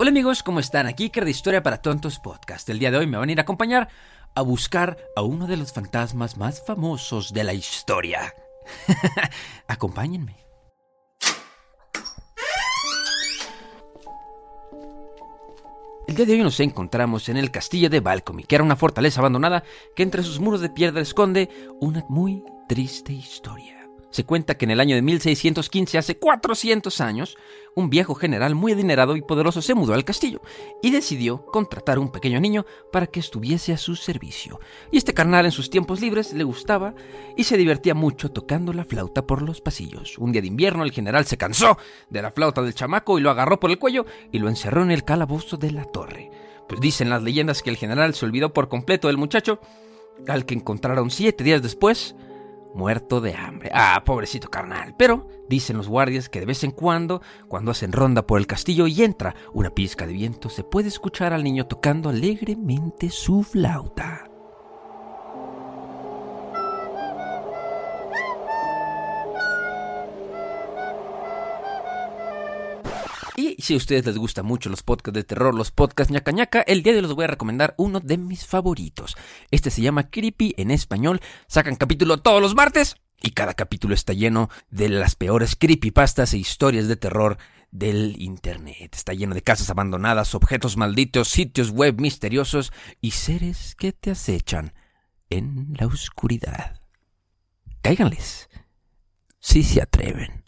Hola amigos, ¿cómo están? Aquí Iker de Historia para Tontos Podcast. El día de hoy me van a ir a acompañar a buscar a uno de los fantasmas más famosos de la historia. Acompáñenme. El día de hoy nos encontramos en el castillo de Balcomy, que era una fortaleza abandonada que entre sus muros de piedra esconde una muy triste historia. Se cuenta que en el año de 1615, hace 400 años, un viejo general muy adinerado y poderoso se mudó al castillo y decidió contratar a un pequeño niño para que estuviese a su servicio. Y este carnal en sus tiempos libres le gustaba y se divertía mucho tocando la flauta por los pasillos. Un día de invierno el general se cansó de la flauta del chamaco y lo agarró por el cuello y lo encerró en el calabozo de la torre. Pues dicen las leyendas que el general se olvidó por completo del muchacho, al que encontraron siete días después muerto de hambre. Ah, pobrecito carnal. Pero dicen los guardias que de vez en cuando, cuando hacen ronda por el castillo y entra una pizca de viento, se puede escuchar al niño tocando alegremente su flauta. Y si a ustedes les gustan mucho los podcasts de terror, los podcasts ñaca ñaca, el día de hoy les voy a recomendar uno de mis favoritos. Este se llama Creepy en español. Sacan capítulo todos los martes y cada capítulo está lleno de las peores creepypastas e historias de terror del Internet. Está lleno de casas abandonadas, objetos malditos, sitios web misteriosos y seres que te acechan en la oscuridad. Cáiganles, si se atreven.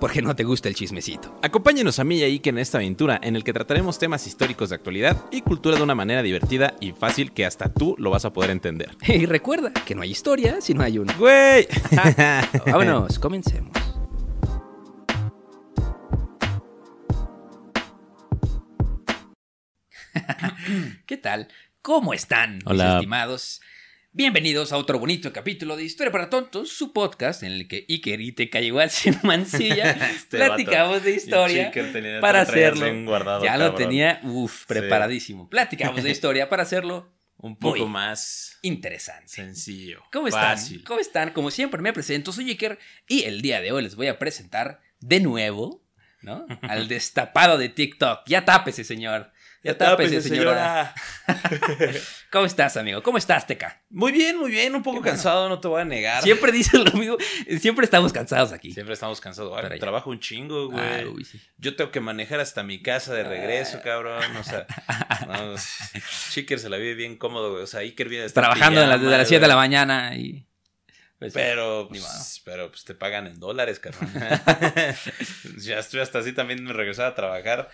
porque no te gusta el chismecito. Acompáñenos a mí y a Iker en esta aventura en el que trataremos temas históricos de actualidad y cultura de una manera divertida y fácil que hasta tú lo vas a poder entender. Y recuerda que no hay historia si no hay una. ¡Güey! Vámonos, comencemos. ¿Qué tal? ¿Cómo están, mis Hola. estimados? Bienvenidos a otro bonito capítulo de Historia para Tontos, su podcast en el que Iker y Teca igual sin mancilla Este platicamos de historia para hacerlo. ya lo tenía, uff, preparadísimo. Platicamos de historia para hacerlo Un poco Muy más interesante. sencillo. ¿Cómo están? Fácil. ¿Cómo están? Como siempre me presento, soy Iker y el día de hoy les voy a presentar de nuevo, ¿no? Al destapado de TikTok. Ya tápese, señor. Ya tápese, señora. ¿Cómo estás, amigo? ¿Cómo estás, Teca? Muy bien, muy bien. Un poco Qué bueno. cansado, no te voy a negar. Siempre dices lo mismo. Siempre estamos cansados aquí. Siempre estamos cansados. Ay, Pero ya. trabajo un chingo, güey. Ah, uy, sí. Yo tengo que manejar hasta mi casa de Ah. regreso, cabrón. O sea, no, Chicker se la vive bien cómodo, güey. O sea, Iker viene Trabajando pijama, desde las 7 de la mañana y... pues, Pero, pues, pero pues te pagan en dólares, carnal. ya estoy hasta así también me regresaba a trabajar.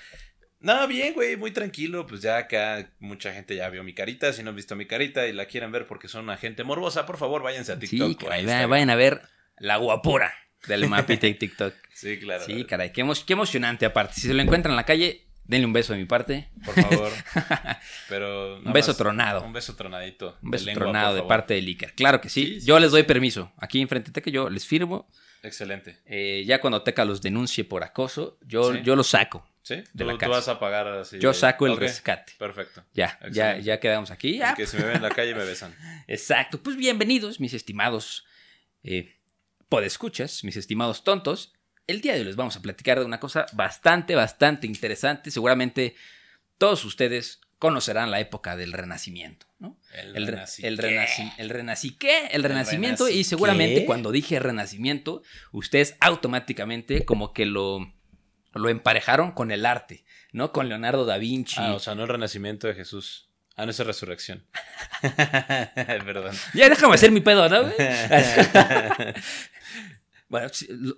No, bien, güey, muy tranquilo. Pues ya acá mucha gente ya vio mi carita. Si no han visto mi carita y la quieren ver porque son una gente morbosa, por favor, váyanse a TikTok. Sí, o a caray, Instagram. vayan a ver la guapura del mapita de TikTok. Sí, claro. Sí, caray, qué, emo- qué emocionante aparte. Si se lo encuentran en la calle, denle un beso de mi parte. Por favor. Pero Un beso más- tronado. Un beso tronadito. Un de beso lengua, tronado de parte de Iker. Claro que sí. Sí, sí, yo les doy permiso. Aquí enfrente de Teca yo les firmo. Excelente. Eh, ya cuando Teca los denuncie por acoso, yo, yo los saco. ¿Sí? De tú, la tú vas a pagar así. Yo saco el rescate. Perfecto. Ya, ya, Excelente. ya quedamos aquí. Ya. Que si me ven en la calle me besan. Exacto. Pues bienvenidos, mis estimados eh, podescuchas, mis estimados tontos. El día de hoy les vamos a platicar de una cosa bastante, bastante interesante. Seguramente todos ustedes conocerán la época del Renacimiento, ¿no? El, el, renaci- el renací qué? El renacimiento y seguramente qué? cuando dije renacimiento, ustedes automáticamente como que lo, lo emparejaron con el arte, ¿no? Con Leonardo da Vinci. Ah, o sea, no el renacimiento de Jesús. Ah, no, esa es resurrección. Perdón. Ya déjame hacer mi pedo, ¿no? Bueno,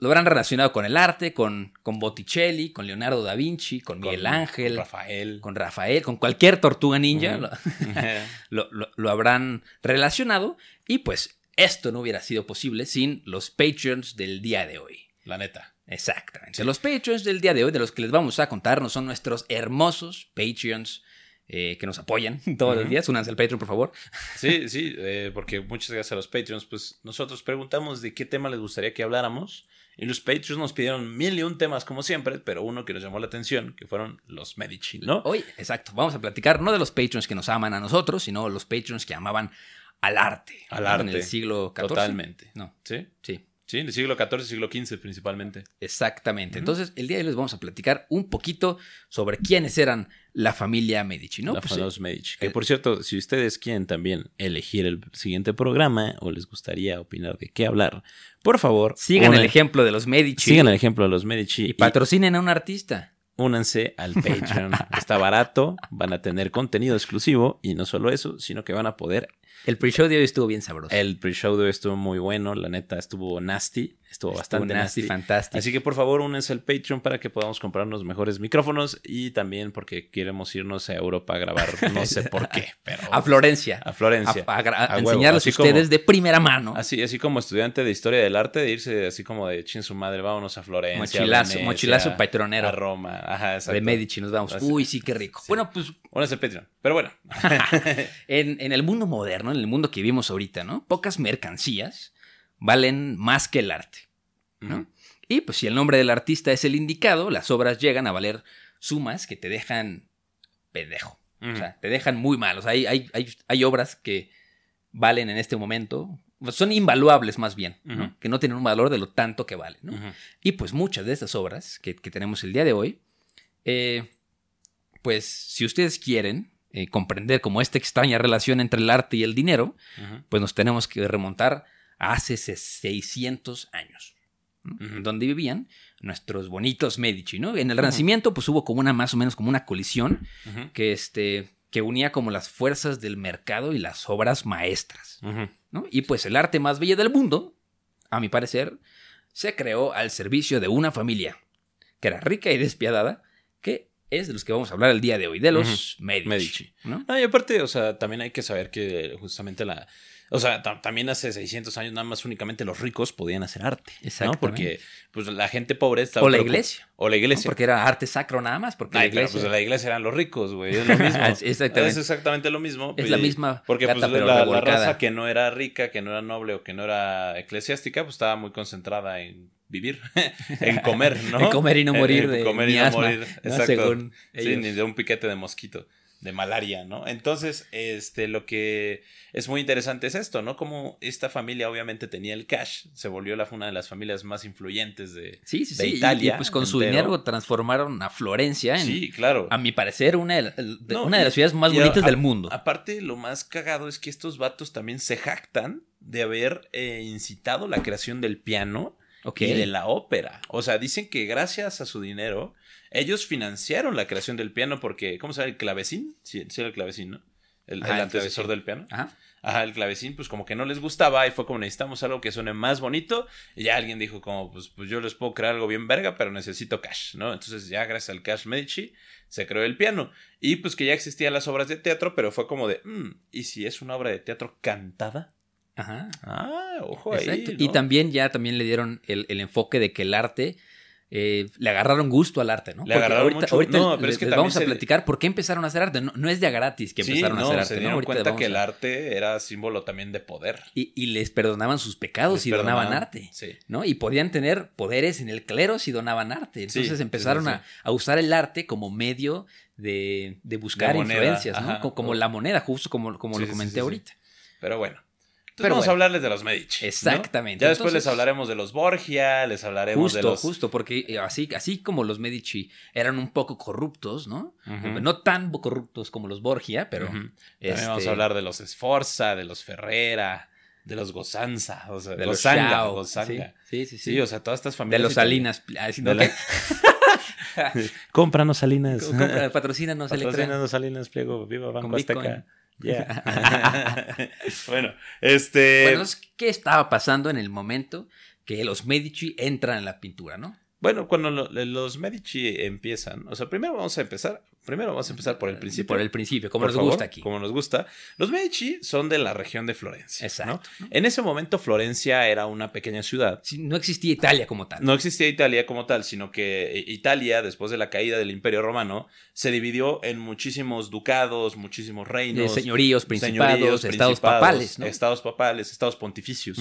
lo habrán relacionado con el arte, con, con Botticelli, con Leonardo da Vinci, con Miguel Ángel, con Rafael. con Rafael, con cualquier tortuga ninja, lo- lo- lo habrán relacionado. Y pues esto no hubiera sido posible sin los Patreons del día de hoy. La neta. Exactamente. Los Patreons del día de hoy, de los que les vamos a contar, no son nuestros hermosos Patreons eh, que nos apoyan todos los Ujú. días. Únanse al Patreon, por favor. Sí, sí, eh, porque muchas gracias a los Patreons, pues nosotros preguntamos de qué tema les gustaría que habláramos. Y los Patreons nos pidieron mil y un temas como siempre, pero uno que nos llamó la atención, que fueron los Medici, ¿no? Hoy, exacto, vamos a platicar no de los Patreons que nos aman a nosotros, sino los Patreons que amaban al arte. Al ¿no? arte. En el siglo XIV. Totalmente. No, ¿Sí? sí. Sí, del siglo XIV, siglo XV principalmente. Exactamente. Entonces, el día de hoy les vamos a platicar un poquito sobre quiénes eran la familia Medici, ¿no? la Pues, famosa Medici. Que eh, por cierto, si ustedes quieren también elegir el siguiente programa o les gustaría opinar de qué hablar, por favor, sigan el ejemplo de los Medici sigan el ejemplo de los Medici y y patrocinen a un artista. únanse al Patreon. Está barato, van a tener contenido exclusivo y no solo eso, sino que van a poder. El pre-show de hoy estuvo bien sabroso. El pre-show de hoy estuvo muy bueno, la neta estuvo nasty, estuvo, Estuvo bastante nasty, nasty. fantástico. Así que por favor únense al Patreon para que podamos comprarnos mejores micrófonos y también porque queremos irnos a Europa a grabar, no sé por qué, pero a Florencia. a Florencia. A, a a enseñarles como- ustedes de primera mano. Así, así como estudiante de historia del arte, de irse así como de chin su madre, vámonos a Florencia. Mochilazo, Venecia, mochilazo patronero. A Roma, ajá, exacto. de Medici nos vamos. Así. Uy, sí, qué rico. Sí. Bueno, pues Únanse al Patreon. Pero bueno, en, en el mundo moderno, en el mundo que vivimos ahorita, ¿no? Pocas mercancías valen más que el arte, Y pues si el nombre del artista es el indicado, las obras llegan a valer sumas que te dejan pendejo. O sea, te dejan muy mal. O sea, hay, hay, hay, hay obras que valen en este momento, pues, son invaluables más bien, que no tienen un valor de lo tanto que valen. Y pues muchas de estas obras que, que tenemos el día de hoy, eh, pues si ustedes quieren eh, comprender como esta extraña relación entre el arte y el dinero, pues nos tenemos que remontar a hace se- 600 años, donde vivían nuestros bonitos Medici, ¿no? En el Renacimiento pues hubo como una más o menos como una colisión que este que unía como las fuerzas del mercado y las obras maestras. ¿no? Y pues el arte más bello del mundo, a mi parecer, se creó al servicio de una familia que era rica y despiadada, que es de los que vamos a hablar el día de hoy, de los Medici. Medici. ¿no? No, y aparte, o sea, también hay que saber que justamente la. O sea, ta- también hace 600 años nada más únicamente los ricos podían hacer arte. ¿no? Porque pues la gente pobre estaba O la iglesia. O la ¿no? iglesia. Porque era arte sacro nada más, porque Ay, la pero, iglesia pues la iglesia eran los ricos, güey. Es lo mismo. Exactamente. Es exactamente lo mismo. es y- la misma Porque gata, pues, pero la, raza que no era rica, que no era noble o que no era eclesiástica, pues estaba muy concentrada en vivir, en comer, ¿no? En comer y no morir en de comer y no asma, morir. ¿no? Exacto. Según Sí, ellos. ni de un piquete de mosquito, de malaria, ¿no? Entonces, este, lo que es muy interesante es esto, ¿no? Como esta familia obviamente tenía el cash, se volvió la, una de las familias más influyentes de... Sí, sí, de sí. Italia y, pues con su dinero transformaron a Florencia en, Sí, claro. a mi parecer, una de, la- de- No, una de las ciudades más bonitas a- del mundo. Aparte, lo más cagado es que estos vatos también se jactan de haber eh, incitado la creación del piano y de la ópera. O sea, dicen que gracias a su dinero, ellos financiaron la creación del piano porque, ¿cómo se llama? ¿El clavecín? Sí, sí era el clavecín, ¿no? El, Ajá, el antecesor del piano. Ajá. Ajá, el clavecín, pues como que no les gustaba y fue como necesitamos algo que suene más bonito. Y ya alguien dijo como, pues, pues yo les puedo crear algo bien verga, pero necesito cash, ¿no? Entonces ya gracias al cash Medici se creó el piano. Y pues que ya existían las obras de teatro, pero fue como de, "Mm, ¿y si es una obra de teatro cantada? Ajá. Ah, ojo ahí. Exacto. ¿no? Y también ya también le dieron el, el enfoque de que el arte eh, le agarraron gusto al arte, ¿no? Le agarraron ahorita, mucho- ahorita no, pero les- es que les también vamos a se- platicar por qué empezaron a hacer arte. No, no es de a gratis que Sí, empezaron a no, hacer arte. se ¿no? dieron Ahorita cuenta que a- el arte era símbolo también de poder. Y, y les perdonaban sus pecados y donaban arte. Sí. ¿no? Y podían tener poderes en el clero si donaban arte. Entonces sí, empezaron. A, a usar el arte como medio de, de buscar De moneda, influencias, ¿no? ajá. Como, la moneda, justo como, lo comenté ahorita. Pero bueno. Entonces Pero vamos bueno. a hablarles de los Medici. ¿no? Exactamente. Ya después Entonces- les hablaremos de los Borgia, les hablaremos Justo, de los. justo, porque eh, así, así como los Medici eran un poco corruptos, ¿no? No tan corruptos como los Borgia, pero... Ujú. También este, vamos a hablar de los Sforza, de los Ferrera, de los Gozanza, o sea, de los Gozanga, Shao, Gozanga. Sí, sí, sí. Sí, o sea, todas estas de familias. los italianas. Salinas. De ¿no? la- Cómpranos Salinas. Compra- Patrocínanos, Electra. Patrocínanos Salinas, pliego, viva Banco Bitcoin. Yeah. bueno, este. Bueno, ¿qué estaba pasando en el momento que los Medici entran en la pintura, no? Bueno, cuando lo- los Medici empiezan, o sea, primero vamos a empezar primero vamos a empezar por el principio. Por el principio, como por nos favor, gusta aquí. Como nos gusta. Los Medici son de la región de Florencia. Exacto. ¿no? En ese momento Florencia era una pequeña ciudad. Sí, no existía Italia como tal. No existía Italia como tal, sino que eh, Italia, después de la caída del Imperio Romano, se dividió en muchísimos ducados, muchísimos De reinos. señoríos, principados, señoríos, estados principados, papales, ¿no? Estados papales, estados pontificios.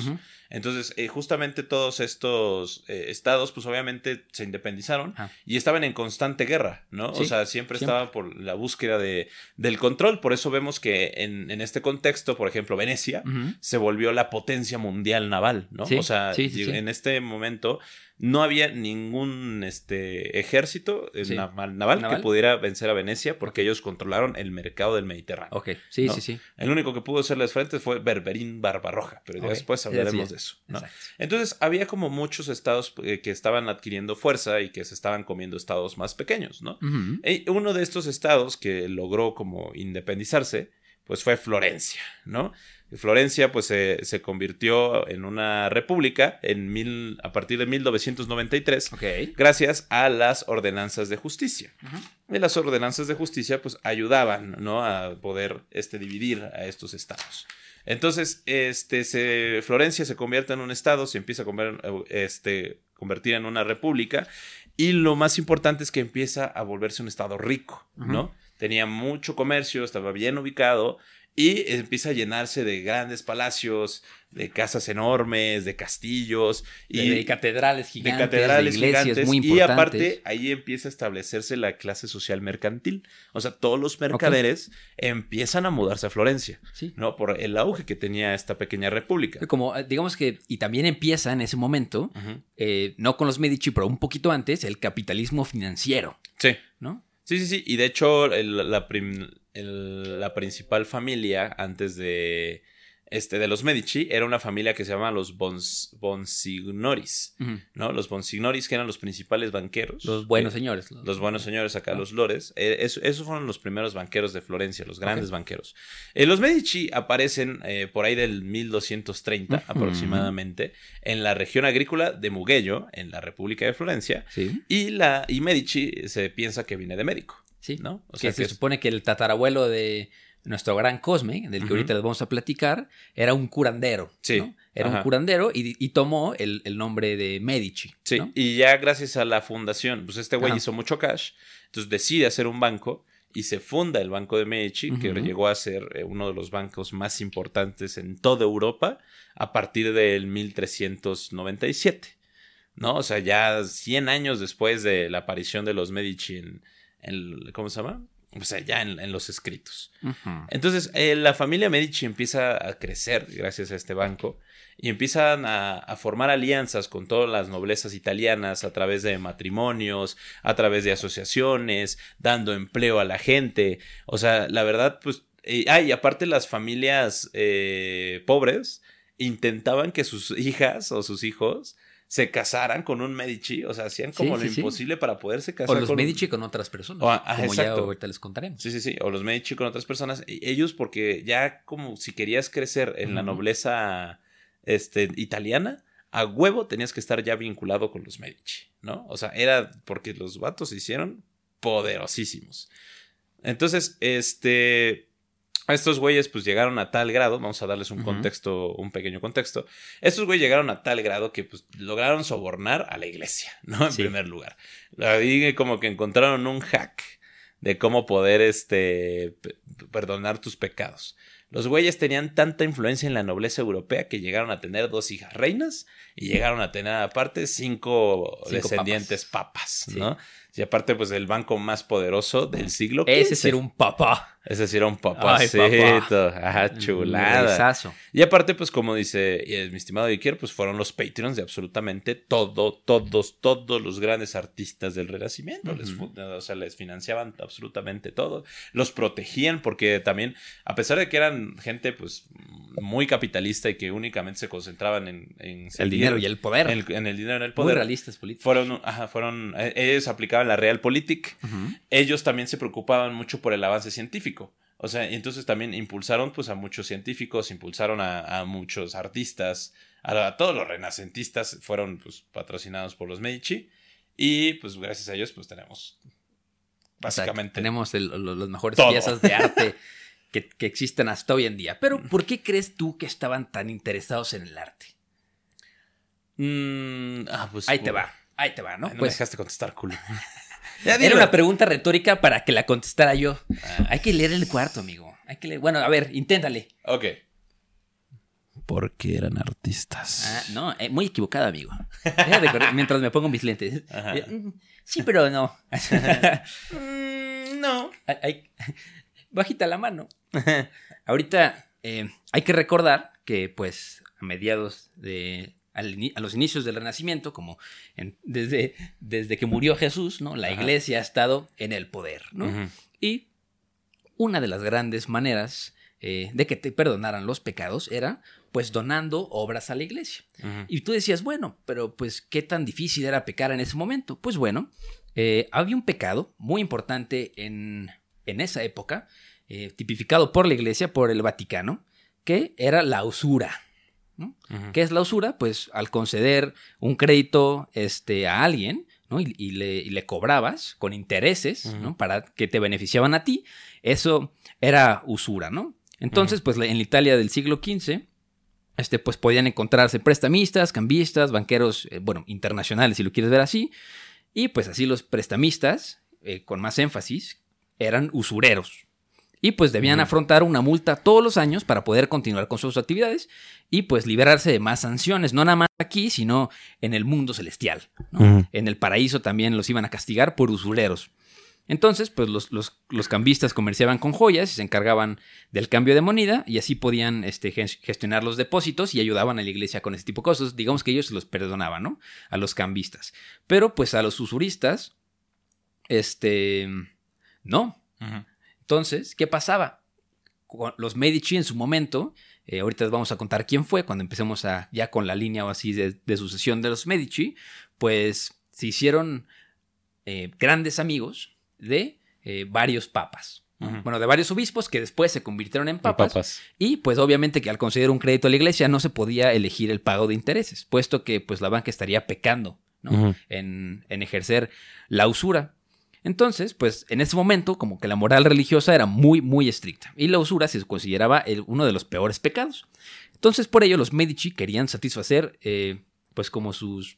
Entonces, eh, justamente todos estos eh, estados, pues obviamente se independizaron Ajá. y estaban en constante guerra, ¿no? o sea, siempre, siempre. estaba por la búsqueda de, del control. Por eso vemos que en, en este contexto, por ejemplo, Venecia se volvió la potencia mundial naval, ¿no? Sí, o sea, sí. en este momento no había ningún este, ejército Sí. naval, que pudiera vencer a Venecia porque ellos controlaron el mercado del Mediterráneo. Ok, sí, ¿no? sí, sí. El único que pudo hacerles frente fue Berberín Barbarroja, pero después hablaremos sí, de eso. Entonces había como muchos estados eh, que estaban adquiriendo fuerza y que se estaban comiendo estados más pequeños, ¿no? Y uno de estos estados que logró como independizarse, pues fue Florencia, ¿no? Florencia pues se, se convirtió en una república en mil, a partir de 1993 Ok. gracias a las ordenanzas de justicia. Y las ordenanzas de justicia pues ayudaban, ¿no? A poder este, dividir a estos estados. Entonces, este, se, Florencia se convierte en un estado, se empieza a este, convertir en una república y lo más importante es que empieza a volverse un estado rico, ¿no? Tenía mucho comercio, estaba bien ubicado y empieza a llenarse de grandes palacios, de casas enormes, de castillos Y de catedrales de gigantes, catedrales de iglesias gigantes muy y aparte ahí empieza a establecerse la clase social mercantil. O sea, todos los mercaderes empiezan a mudarse a Florencia, Sí. ¿no? Por el auge que tenía esta pequeña república. Como, eh, digamos que, y también empieza en ese momento, eh, no con los Medici, pero un poquito antes, el capitalismo financiero, Sí. ¿no? Sí, sí, sí. Y de hecho, el- la, prim- la principal familia antes de, este, de los Medici era una familia que se llama los Bons, Bonsignoris. ¿no? Los Bonsignoris, que eran los principales banqueros. Los buenos Eh, señores. Los buenos señores acá, Ah. los lores. eh, eso- esos fueron los primeros banqueros de Florencia, los grandes banqueros. Eh, los Medici aparecen por ahí del 1230 Ujú. aproximadamente en la región agrícola de Mugello, en la República de Florencia. Sí, Y, la, y Medici se piensa que viene de médico, sí. ¿no? O que sea, se que es- supone que el tatarabuelo de nuestro gran Cosme, del que ahorita les vamos a platicar, era un curandero. Sí, ¿no? Era ajá. un curandero y, y tomó el, el nombre de Medici. Sí, ¿no? y ya gracias a la fundación, pues este güey Ajá. hizo mucho cash, entonces decide hacer un banco y se funda el Banco de Medici, que llegó a ser eh, uno de los bancos más importantes en toda Europa a partir del 1397, ¿no? O sea, ya 100 años después de la aparición de los Medici en, en- ¿cómo se llama? O sea, ya en, en los escritos. Entonces, eh, la familia Medici empieza a crecer gracias a este banco y empiezan a, a formar alianzas con todas las noblezas italianas a través de matrimonios, a través de asociaciones, dando empleo a la gente. O sea, la verdad, pues... eh, ah, y aparte las familias eh, pobres intentaban que sus hijas o sus hijos se casaran con un Medici, o sea, hacían como Sí, lo sí, sí. imposible para poderse O casar los con un- Medici con otras personas. O, ah, como ya exacto. ahorita les contaremos. Sí, sí, sí. O los Medici con otras personas. Ellos, porque ya como si querías crecer en la nobleza este, italiana, a huevo tenías que estar ya vinculado con los Medici, ¿no? O sea, era porque los vatos se hicieron poderosísimos. Entonces, este. Estos güeyes pues llegaron a tal grado, vamos a darles un contexto, un pequeño contexto. Estos güeyes llegaron a tal grado que pues lograron sobornar a la iglesia, ¿no? En Sí. primer lugar. Ahí como que encontraron un hack de cómo poder este perdonar tus pecados. Los güeyes tenían tanta influencia en la nobleza europea que llegaron a tener dos hijas reinas y llegaron a tener aparte cinco, Cinco descendientes papas, Sí. ¿no? Y aparte, pues el banco más poderoso del siglo Ese XV. sí era un papá. Ese sí era un Ay, papacito. Ajá, Un chulada. Y aparte, pues como dice eh, mi estimado Iker, pues fueron los Patreons de absolutamente todo, todos, todos los grandes artistas del Renacimiento. Les, Ujú. fu- o sea, les financiaban absolutamente todo. Los protegían porque también, a pesar de que eran gente pues muy capitalista y que únicamente se concentraban en, en El seguir dinero y el poder. en el, en el dinero, en el Muy poder. realistas políticos. Fueron, ajá, fueron, eh, ellos aplicaban la Realpolitik Ujú. ellos también se preocupaban mucho por el avance científico. O sea, y entonces también impulsaron pues a muchos científicos, impulsaron a, a muchos artistas, a, a todos los renacentistas fueron pues patrocinados por los Medici y pues gracias a ellos pues tenemos básicamente. Tenemos el- lo- las mejores Todo. piezas de arte que, que existen hasta hoy en día. Pero, ¿por qué crees tú que estaban tan interesados en el arte? Mm, ah, pues, Ahí te va, ahí te va, ¿no? Ay, no me Pues dejaste contestar, culo. era una pregunta retórica para que la contestara yo. Ah, Hay que leer el cuarto, amigo. Hay que leer. Bueno, a ver, inténtale. ok. Porque eran artistas. Ah, no, eh, muy equivocado, amigo. Deja de correr mientras me pongo mis lentes. Ajá. Eh, mm, Sí, pero no. Mm, no. Hay- hay- bajita la mano. Ahorita eh, hay que recordar que, pues, a mediados de. Al a los inicios del Renacimiento, como en- desde, desde que murió Jesús, ¿no? La Ajá. iglesia ha estado en el poder, ¿no? Y una de las grandes maneras eh, de que te perdonaran los pecados era, pues, donando obras a la iglesia. Y tú decías, bueno, pero pues, ¿qué tan difícil era pecar en ese momento? Pues bueno, eh, había un pecado muy importante en, en esa época, eh, tipificado por la iglesia, por el Vaticano, que era la usura. ¿Qué es la usura? Pues al conceder un crédito este, a alguien, ¿no? Y, y le, y le cobrabas con intereses. ¿no? Para que te beneficiaban a ti. Eso era usura, ¿no? Entonces, pues en la Italia del siglo XV, este, pues podían encontrarse prestamistas, cambistas, banqueros, eh, bueno, internacionales, si lo quieres ver así. Y pues así los prestamistas, eh, con más énfasis, eran usureros. Y pues debían afrontar una multa todos los años para poder continuar con sus actividades y pues liberarse de más sanciones, no nada más aquí, sino en el mundo celestial. En el paraíso también los iban a castigar por usureros. Entonces, pues los, los- los cambistas comerciaban con joyas y se encargaban del cambio de moneda y así podían este, ges- gestionar los depósitos y ayudaban a la iglesia con ese tipo de cosas. Digamos que ellos los perdonaban, ¿no? A los cambistas. Pero pues a los usuristas, este, no. Ujú. Entonces, ¿qué pasaba? Los Medici en su momento, eh, ahorita les vamos a contar quién fue cuando empecemos a, ya con la línea o así de, de sucesión de los Medici, pues se hicieron eh, grandes amigos de eh, varios papas. Bueno, de varios obispos que después se convirtieron en papas. Papas. Y pues obviamente que al conceder un crédito a la iglesia no se podía elegir el pago de intereses, puesto que pues la banca estaría pecando ¿no? Ujú. en, en ejercer la usura. Entonces, pues en ese momento como que la moral religiosa era muy, muy estricta y la usura se consideraba el- uno de los peores pecados. Entonces, por ello los Medici querían satisfacer eh, pues como sus...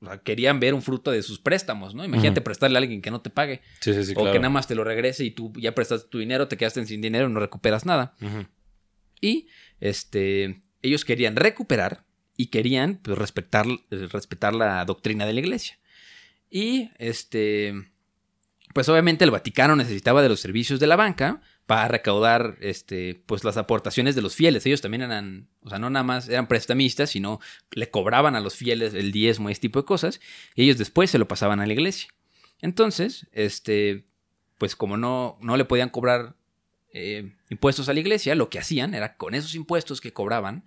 o sea, querían ver un fruto de sus préstamos, ¿no? Imagínate prestarle a alguien que no te pague Sí, sí, sí, o claro. que nada más te lo regrese y tú ya prestaste tu dinero, te quedaste sin dinero y no recuperas nada. Y este, ellos querían recuperar y querían pues, respetar, eh, respetar la doctrina de la iglesia. Y este, pues obviamente el Vaticano necesitaba de los servicios de la banca para recaudar este, pues las aportaciones de los fieles. Ellos también eran, o sea, no nada más eran prestamistas, sino le cobraban a los fieles el diezmo y este tipo de cosas. Y ellos después se lo pasaban a la iglesia. Entonces, este, pues como no, no le podían cobrar eh, impuestos a la iglesia, lo que hacían era con esos impuestos que cobraban,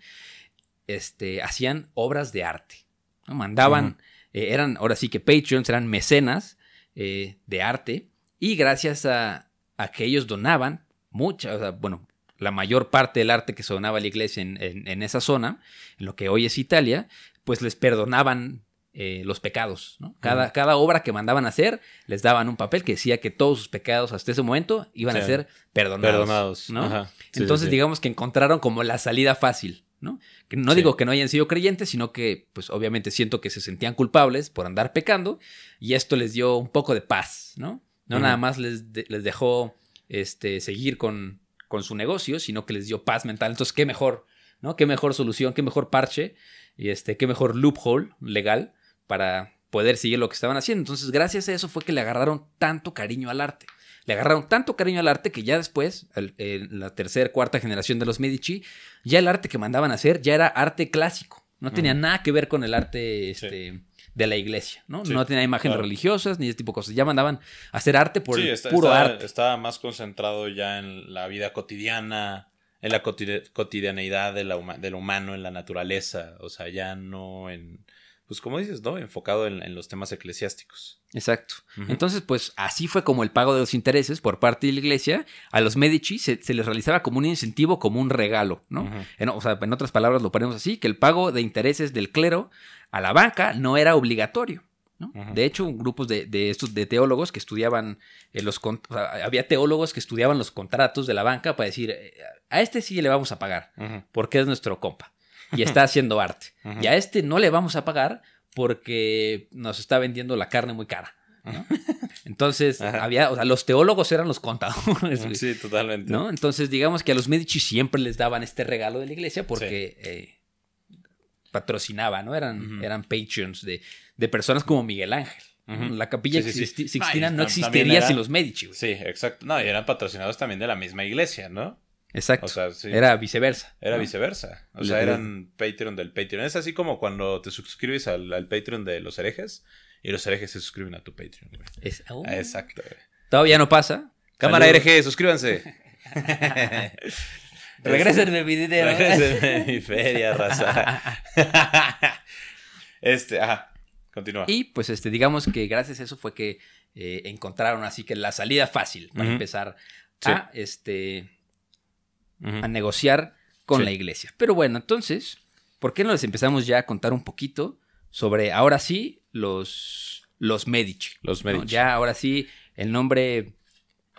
este, hacían obras de arte. ¿no? Mandaban, eh, eran ahora sí que Patreons, eran mecenas eh, de arte, y gracias a, a que ellos donaban mucha, o sea, bueno, la mayor parte del arte que se donaba a la iglesia en, en- en esa zona, en lo que hoy es Italia, pues les perdonaban eh, los pecados. ¿no? Cada, cada obra que mandaban a hacer, les daban un papel que decía que todos sus pecados hasta ese momento iban a ser perdonados. Perdonados. ¿no? Ajá. Sí, Entonces, sí. digamos que encontraron como la salida fácil, ¿no? Que no Sí. digo que no hayan sido creyentes, sino que, pues, obviamente siento que se sentían culpables por andar pecando y esto les dio un poco de paz, ¿no? No nada más les, de- les dejó este, seguir con, con su negocio, sino que les dio paz mental. Entonces, qué mejor, ¿no? Qué mejor solución, qué mejor parche y este, qué mejor loophole legal para poder seguir lo que estaban haciendo. Entonces, gracias a eso fue que le agarraron tanto cariño al arte. Le agarraron tanto cariño al arte que ya después, al- en la tercera, cuarta generación de los Medici, ya el arte que mandaban a hacer ya era arte clásico. No tenía nada que ver con el arte este, de la iglesia, ¿no? Sí, no tenía imágenes claro. religiosas ni ese tipo de cosas. Ya mandaban a hacer arte por Sí, el está- puro está- arte. Estaba más concentrado ya en la vida cotidiana, en la cotidianeidad de, la huma- de lo humano, en la naturaleza. O sea, ya no en. Pues como dices, ¿no? Enfocado en, en los temas eclesiásticos. Exacto. Entonces, pues así fue como el pago de los intereses por parte de la iglesia a los Medici se, se les realizaba como un incentivo, como un regalo, ¿no? En, o sea, en otras palabras lo ponemos así, que el pago de intereses del clero a la banca no era obligatorio. ¿no? De hecho, grupos de, de estos de teólogos que estudiaban eh, los con- o sea, había teólogos que estudiaban los contratos de la banca para decir eh, a este sí le vamos a pagar porque es nuestro compa y está haciendo arte. Y a este no le vamos a pagar porque nos está vendiendo la carne muy cara. ¿no? Entonces, Ajá. había, o sea, los teólogos eran los contadores. Sí, totalmente. ¿no? Entonces, digamos que a los Medici siempre les daban este regalo de la iglesia porque eh, patrocinaban, ¿no? Eran, eran patrons de, de personas como Miguel Ángel. La capilla Sí, sí, sí. Sixti- Sixtina no existiría era- sin los Medici. güey. Sí, exacto. No, y eran patrocinados también de la misma iglesia, ¿no? Exacto. O sea, sí. Era viceversa. Era ¿no? viceversa. O Le- sea, eran Patreon del Patreon. Es así como cuando te suscribes al, al Patreon de los herejes y los herejes se suscriben a tu Patreon. güey. Es- oh. Ah, Exacto. güey. Todavía no pasa. Cámara hereje, suscríbanse. Regresen de mi dinero. Regresen mi feria, raza. este, ajá. Continúa. Y pues este, digamos que gracias a eso fue que eh, encontraron así que la salida fácil para empezar Sí. a, este, A negociar con Sí. la iglesia. Pero bueno, entonces, ¿por qué no les empezamos ya a contar un poquito sobre, ahora sí, los, los Medici? Los ¿no? Medici. Ya, ahora sí, el nombre,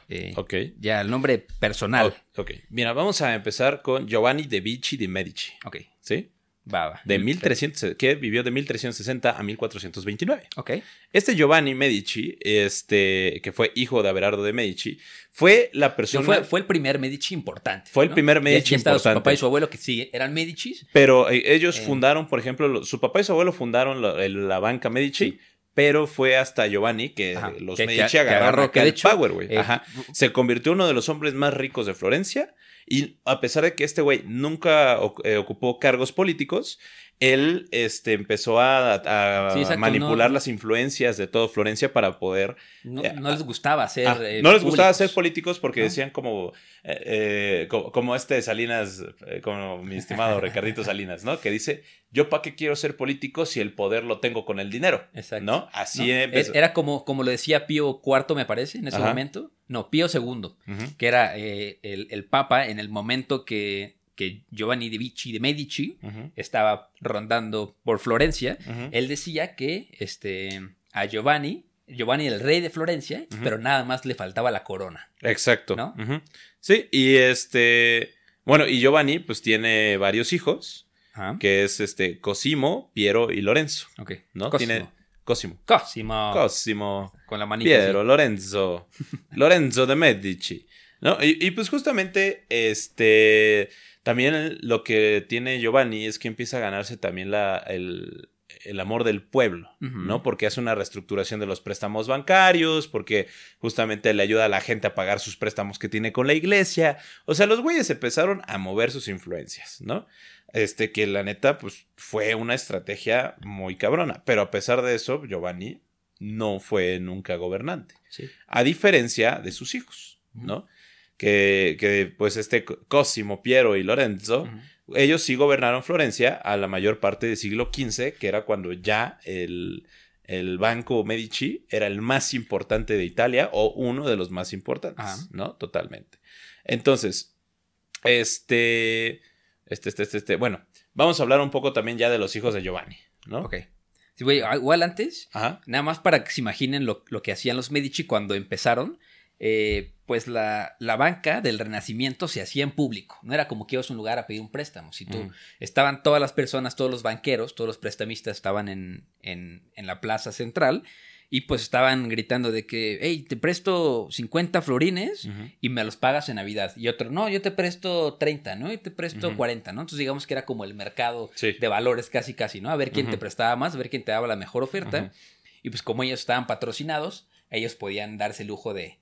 eh, Ok. ya el nombre personal. Ok. Mira, vamos a empezar con Giovanni de Vici de Medici. Ok, ¿Sí? Va. De 1300, que vivió de 1360 a 1429. Ok, Este Giovanni Medici, este, que fue hijo de Abelardo de Medici, fue la persona. fue, fue el primer Medici importante. Fue el primer Ya- Medici ya Su importante. papá y su abuelo que sí eran Medicis. Pero eh, ellos Eh. fundaron, por ejemplo, lo- su papá y su abuelo fundaron la, banca Medici. Sí. Pero fue hasta Giovanni que Ajá, los que- Medici que agarraron que de el hecho, power, güey. eh, Ajá. Se convirtió en uno de los hombres más ricos de Florencia. Y a pesar de que este güey nunca eh, ocupó cargos políticos, él este, empezó a, a Sí, exacto, manipular no- las influencias de todo Florencia para poder No, Eh, no les gustaba ser. Ah, eh, no les gustaba ser políticos porque ¿no? decían como, eh, eh, co- como, este Salinas, eh, como mi estimado Ricardito Salinas, ¿no? Que dice, yo para qué quiero ser político si el poder lo tengo con el dinero, Exacto. ¿no? Así empezó. Era como, como lo decía Pío IV, me parece, en ese Ajá. momento. No, Pío II, que era eh, el, el papa en el momento que, que Giovanni de Vici de Medici estaba rondando por Florencia. Él decía que este, a Giovanni, Giovanni el rey de Florencia, pero nada más le faltaba la corona. Exacto. Sí, y este, bueno, y Giovanni pues tiene varios hijos, que es este Cosimo, Piero y Lorenzo, Ok. ¿no? Cosimo. Tiene Cosimo. Cosimo. Cosimo. Con la manita. Piero, así. Lorenzo, Lorenzo de Medici, ¿no? Y, y, pues justamente, este, también lo que tiene Giovanni es que empieza a ganarse también la, el, el amor del pueblo. ¿no? Porque hace una reestructuración de los préstamos bancarios, porque justamente le ayuda a la gente a pagar sus préstamos que tiene con la iglesia. O sea, los güeyes empezaron a mover sus influencias, ¿no? Este, que la neta, pues fue una estrategia muy cabrona. Pero a pesar de eso, Giovanni no fue nunca gobernante. Sí. A diferencia de sus hijos, ¿no? Que, que, pues este Cosimo, Piero y Lorenzo, ellos sí gobernaron Florencia a la mayor parte del siglo XV, que era cuando ya el, el Banco Medici era el más importante de Italia o uno de los más importantes. ¿no? Totalmente. Entonces, este, este, este, este, este, bueno, vamos a hablar un poco también ya de los hijos de Giovanni, ¿no? Ok. Sí, güey, igual antes, Ajá. nada más para que se imaginen lo, lo que hacían los Medici cuando empezaron, eh, pues la, la banca del Renacimiento se hacía en público. No era como que ibas a un lugar a pedir un préstamo. Si tú estaban todas las personas, todos los banqueros, todos los prestamistas estaban en, en, en la plaza central y pues estaban gritando de que, hey, te presto 50 florines y me los pagas en Navidad. Y otro, no, yo te presto 30, ¿no? Y te presto Ujú. 40, ¿no? Entonces digamos que era como el mercado Sí. de valores casi casi, ¿no? A ver quién te prestaba más, a ver quién te daba la mejor oferta. Y pues como ellos estaban patrocinados, ellos podían darse el lujo de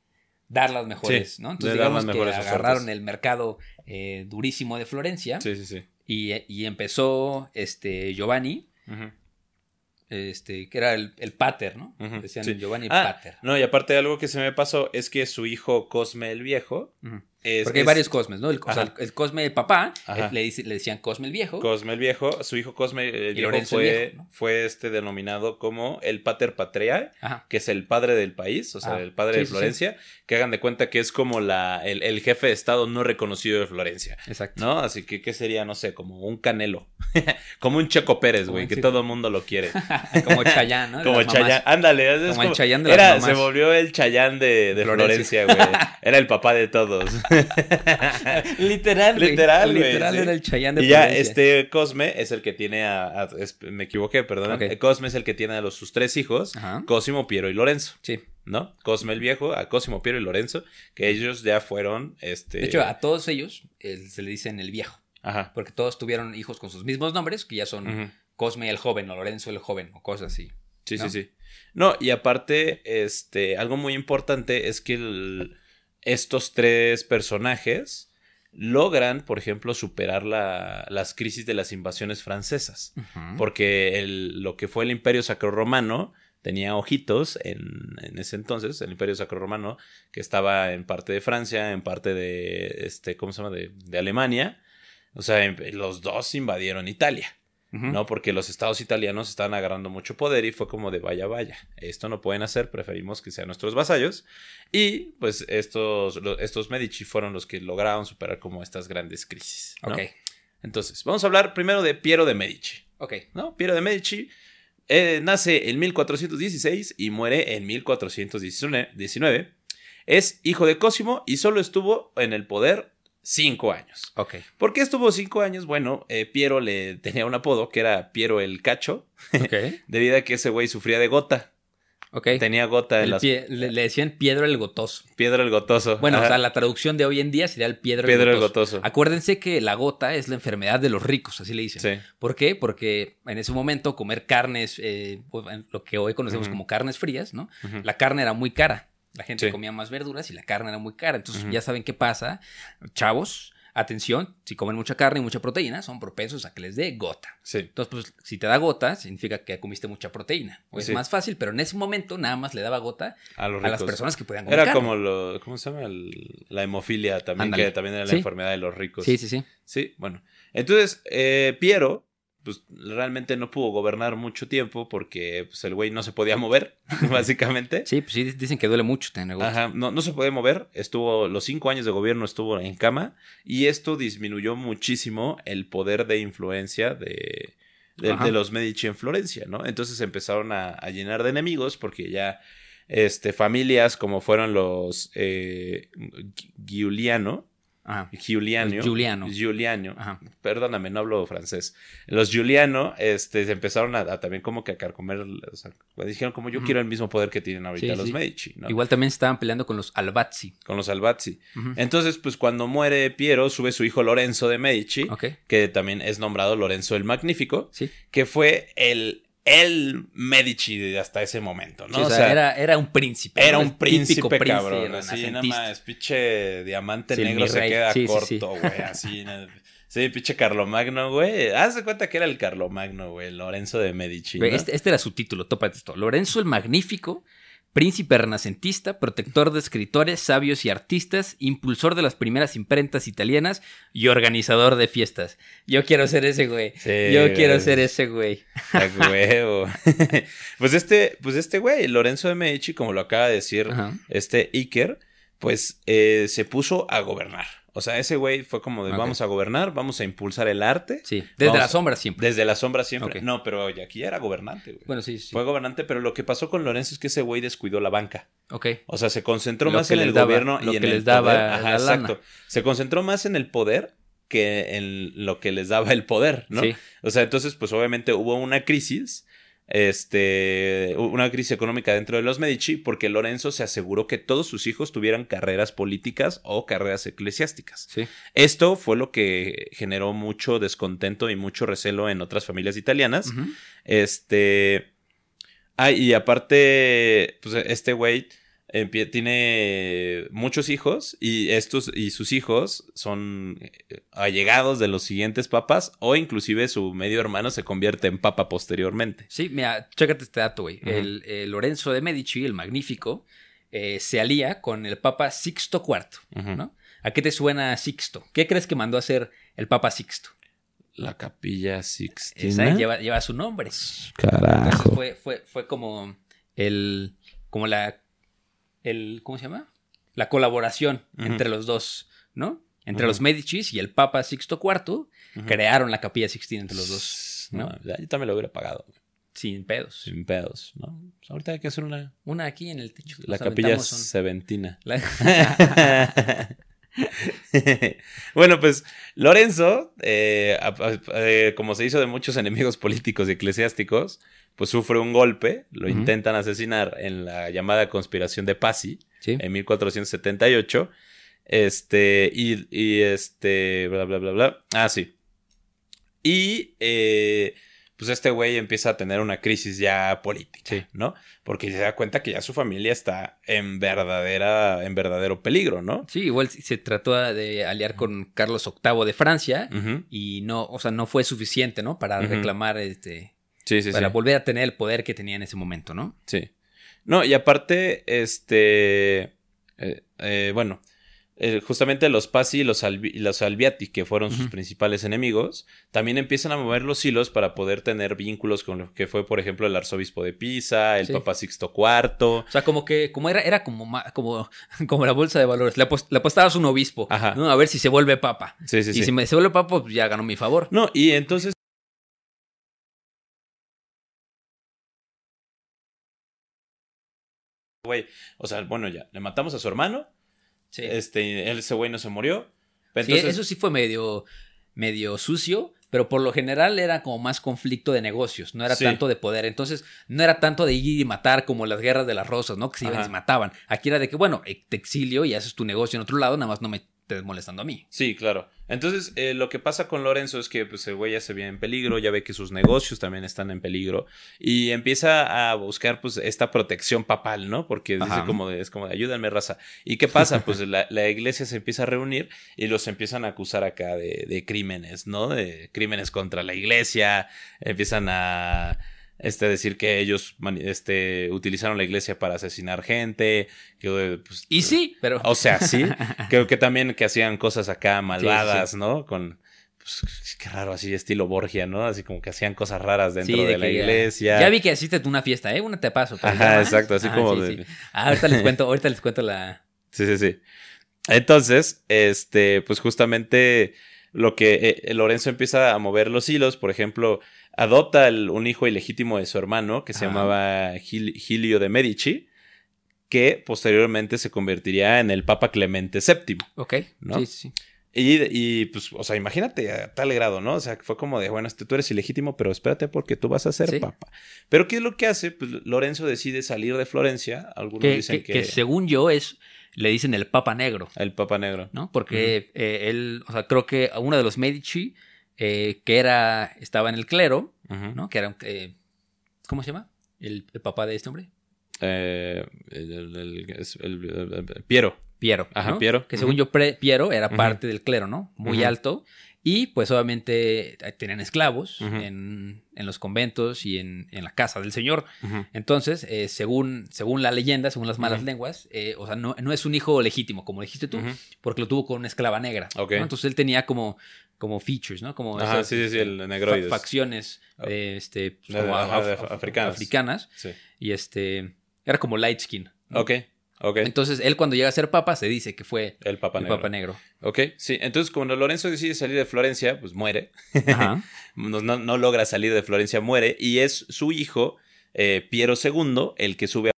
dar las mejores, Sí, ¿no? Entonces digamos que mejores agarraron ofertas. el mercado eh, durísimo de Florencia Sí, sí, sí. y, y empezó este Giovanni, este, que era el, el pater, ¿no? Decían sí. Giovanni Ah, pater. No, y aparte de algo que se me pasó es que su hijo Cosme el Viejo. Es- Porque hay es varios Cosmes, ¿no? El, o sea, el Cosme el papá, eh, le, dice- le decían Cosme el viejo. Cosme el Viejo, su hijo Cosme el Y Viejo Lorenzo el fue, Viejo, ¿no? fue este denominado como el Pater Patriae, Ajá. que es el padre del país, o sea, Ah, el padre sí, de sí, sí. Florencia, que hagan de cuenta que es como la, el, el jefe de Estado no reconocido de Florencia. Exacto. ¿No? Así que, ¿qué sería? No sé, como un Canelo. como un Checo Pérez, Como güey, que todo el mundo lo quiere. Como Chayán, ¿no? De Como. Chayán. Ándale, es Como el como- Chayán de las era, mamás. Se volvió el Chayán de, de. Florencia, güey. Era el papá de todos. Literal, güey. Literal, güey, Literal sí. era el Chayán de y ya, Florencia. este Cosme es el que tiene a. a- es- me equivoqué, perdón. Cosme es el que tiene a los, sus tres hijos: Ajá. Cosimo, Piero y Lorenzo. Sí. ¿No? Cosme el viejo, a Cosimo, Piero y Lorenzo, que ellos ya fueron. Este... De hecho, a todos ellos eh, se le dicen el viejo. Ajá. Porque todos tuvieron hijos con sus mismos nombres, que ya son Ujú. Cosme el joven o Lorenzo el joven o cosas así. Sí, ¿no? sí, sí. No, y aparte, este, algo muy importante es que el- estos tres personajes logran, por ejemplo, superar la- las crisis de las invasiones francesas. Porque el- lo que fue el Imperio Sacro-Romano tenía ojitos en, en ese entonces, el Imperio Sacro-Romano, que estaba en parte de Francia, en parte de, este, ¿cómo se llama?, de, de Alemania. O sea, em- los dos invadieron Italia. ¿No? Porque los estados italianos estaban agarrando mucho poder y fue como de vaya, vaya, esto no pueden hacer, preferimos que sean nuestros vasallos. Y pues estos, estos Medici fueron los que lograron superar como estas grandes crisis. ¿no? Ok. Entonces, vamos a hablar primero de Piero de Medici, Ok. ¿no? Piero de Medici eh, nace en 1416 y muere en 1419. Es hijo de Cosimo y solo estuvo en el poder cinco años. Ok. ¿Por qué estuvo cinco años? Bueno, eh, Piero le tenía un apodo que era Piero el Cacho, Ok. debido a que ese güey sufría de gota. Ok. Tenía gota en El las pie- le, le decían Piedro el Gotoso. Piedra el Gotoso. Bueno, Ajá. o sea, la traducción de hoy en día sería el Piedro, el el Gotoso. Gotoso. Acuérdense que la gota es la enfermedad de los ricos, así le dicen. Sí. ¿Por qué? Porque en ese momento comer carnes, eh, pues, lo que hoy conocemos como carnes frías, ¿no? La carne era muy cara. La gente Sí. comía más verduras y la carne era muy cara. Entonces, ya saben qué pasa. Chavos, atención, si comen mucha carne y mucha proteína, son propensos a que les dé gota. Sí. Entonces, pues, si te da gota, significa que comiste mucha proteína. O es más fácil, pero en ese momento nada más le daba gota A las personas que podían comer Era carne. como lo. ¿Cómo se llama? El- la hemofilia también, Ándale. que también era la Sí. enfermedad de los ricos. Sí, sí, sí. Sí, bueno. Entonces, eh, Piero, pues realmente no pudo gobernar mucho tiempo porque pues, el güey no se podía mover, básicamente. Sí, pues sí, dicen que duele mucho tener. Ajá, no, no se podía mover, estuvo, los cinco años de gobierno estuvo en cama y esto disminuyó muchísimo el poder de influencia de, de, los Medici en Florencia, ¿no? Entonces empezaron a, a llenar de enemigos porque ya este, familias como fueron los eh, Gi- Giuliano, Ajá. Giuliano, Los Giuliano. Giuliano, Ajá. perdóname, no hablo francés. Los Giuliano, este, se empezaron a, a también como que a carcomer, o sea, dijeron como yo quiero el mismo poder que tienen ahorita Sí, los sí. Medici, ¿no? Igual también estaban peleando con los Albazzi. Con los Albazzi. Entonces, pues cuando muere Piero, sube su hijo Lorenzo de Medici, que también es nombrado Lorenzo el Magnífico, Sí. que fue el, el Medici de hasta ese momento, ¿no? Sí, o sea, era, era un príncipe. Era un príncipe, cabrón. Así nada más, pinche diamante Sí, negro se queda Sí, corto, güey. Así. Sí, pinche Carlomagno, güey. Haz de cuenta que era el Carlomagno, güey. Lorenzo de Medici. ¿no? Este, este era su título, tópate esto. Lorenzo el Magnífico, príncipe renacentista, protector de escritores, sabios y artistas, impulsor de las primeras imprentas italianas y organizador de fiestas. Yo quiero ser ese güey. Sí, Yo quiero ser ese güey. A huevo. pues este, pues este güey, Lorenzo de Medici, como lo acaba de decir Ajá. este Iker, pues eh, se puso a gobernar. O sea, ese güey fue como de vamos a gobernar, vamos a impulsar el arte. Sí, desde la sombra siempre. Desde la sombra siempre. No, pero oye, aquí ya era gobernante, güey. Bueno, sí, sí. Fue gobernante, pero lo que pasó con Lorenzo es que ese güey descuidó la banca. Ok. O sea, se concentró Lo más en el daba- gobierno lo y en que el les daba poder. la Ajá, lana. exacto. Se concentró más en el poder que en lo que les daba el poder, ¿no? Sí. O sea, entonces, pues obviamente hubo una crisis, este, una crisis económica dentro de los Medici, porque Lorenzo se aseguró que todos sus hijos tuvieran carreras políticas o carreras eclesiásticas. Sí. Esto fue lo que generó mucho descontento y mucho recelo en otras familias italianas. Este. Ah, y aparte, pues este güey tiene muchos hijos y estos y sus hijos son eh, allegados de los siguientes papas o inclusive su medio hermano se convierte en papa posteriormente. Sí, mira, chécate este dato, güey. El, el Lorenzo de Medici, el Magnífico, eh, se alía con el Papa Sixto IV. ¿no? ¿A qué te suena Sixto? ¿Qué crees que mandó a hacer el Papa Sixto? La capilla Esa Sixtina. lleva, lleva su nombre. Carajo. Entonces fue, fue, fue como el, como la, el, ¿cómo se llama? La colaboración entre los dos, ¿no? Entre los Medicis y el Papa Sixto IV crearon la capilla Sixtina entre los dos, No, yo también lo hubiera pagado. Sin pedos. Sin pedos, ¿no? Pues ahorita hay que hacer una. Una aquí en el techo. La capilla Seventina. la- bueno, pues Lorenzo, eh, a- a- eh, como se hizo de muchos enemigos políticos y eclesiásticos, pues sufre un golpe, lo intentan asesinar en la llamada conspiración de Pasi Sí. en 1478. Este, y, y este, bla, bla, bla, bla. Ah, sí. Y, eh, pues este güey empieza a tener una crisis ya política, ¿no? Porque se da cuenta que ya su familia está en verdadera, en verdadero peligro, ¿no? Sí, igual se trató de aliar con Carlos VIII de Francia y no, o sea, no fue suficiente, ¿no? Para reclamar, este, Sí, sí, para sí. volver a tener el poder que tenía en ese momento, ¿no? Sí. No, y aparte, este, eh, eh, bueno, eh, justamente los Pasi y los, Albi- los Albiati, que fueron sus principales enemigos, también empiezan a mover los hilos para poder tener vínculos con lo que fue, por ejemplo, el arzobispo de Pisa, el Sí. Papa Sixto IV. O sea, como que, como era, era como, como, como la bolsa de valores. Le, apos- le apostabas un obispo, Ajá. ¿no? A ver si se vuelve papa. Sí, sí, y si me, se vuelve papa, pues ya ganó mi favor. No, y entonces... Güey, o sea, bueno, ya, le matamos a su hermano, Sí. este, él, ese güey no se murió. Sí, Entonces, eso sí fue medio, medio sucio, pero por lo general era como más conflicto de negocios, no era Sí. tanto de poder. Entonces, no era tanto de ir y matar como las guerras de las rosas, ¿no? Que se iban y se mataban. Aquí era de que, bueno, te exilio y haces tu negocio en otro lado, nada más no me estés molestando a mí. Sí, claro. Entonces, eh, lo que pasa con Lorenzo es que pues, el güey ya se ve en peligro, ya ve que sus negocios también están en peligro y empieza a buscar pues esta protección papal, ¿no? Porque dice como de, es como de ayúdame raza. ¿Y qué pasa? Pues la, la iglesia se empieza a reunir y los empiezan a acusar acá de, de crímenes, ¿no? De crímenes contra la iglesia, empiezan a este, decir que ellos este, utilizaron la iglesia para asesinar gente, que pues, Y sí, pero... o sea, sí. Creo que también que hacían cosas acá malvadas, sí. ¿no? Con. Pues, qué raro, así estilo Borgia, ¿no? Así como que hacían cosas raras dentro Sí, de, la ya- iglesia. Ya vi que hiciste una fiesta, ¿eh? Una te paso. Ajá, más. exacto, así Ah, como de-. Ah, ahorita les cuento, ahorita les cuento la... Sí, sí, sí. Entonces, este, pues justamente lo que eh, Lorenzo empieza a mover los hilos, por ejemplo, adopta el- un hijo ilegítimo de su hermano que se llamaba Gil- Gilio de Medici, que posteriormente se convertiría en el Papa Clemente VII. Ok. ¿No? Sí, sí. Y, y, pues, o sea, imagínate a tal grado, ¿no? O sea, fue como de, bueno, este, tú eres ilegítimo, pero espérate porque tú vas a ser Sí. papa. Pero ¿qué es lo que hace? Pues Lorenzo decide salir de Florencia. Algunos Que, dicen que- que, que según yo es, le dicen el Papa Negro. el Papa Negro. ¿no? Porque eh, él, o sea, creo que uno de los Medici, eh, que era, estaba en el clero. ¿no? Que era, un- eh, ¿cómo se llama? El, el papá de este hombre. Eh, el, Piero. Piero. Ajá, ¿no? Piero. Que según yo, pre- Piero era parte del clero, ¿no? Muy alto. Y pues obviamente tenían esclavos en, en los conventos y en, en la casa del señor. Entonces, eh, según, según la leyenda, según las malas lenguas, eh, o sea, no, no es un hijo legítimo, como dijiste tú, porque lo tuvo con una esclava negra. Entonces él tenía como, como features, ¿no? Como Ajá, esas, sí, sí, sí, este, el negroides. fa- facciones eh, este, pues, como ajá, af- de af- africanas. africanas. Sí. Y este era como light skin. ¿no? Ok, ok. Entonces, él cuando llega a ser papa se dice que fue el Papa el Negro. papa negro. Ok, sí. Entonces, cuando Lorenzo decide salir de Florencia, pues muere. Ajá. no, no- no logra salir de Florencia, muere. Y es su hijo, eh, Piero II, el que sube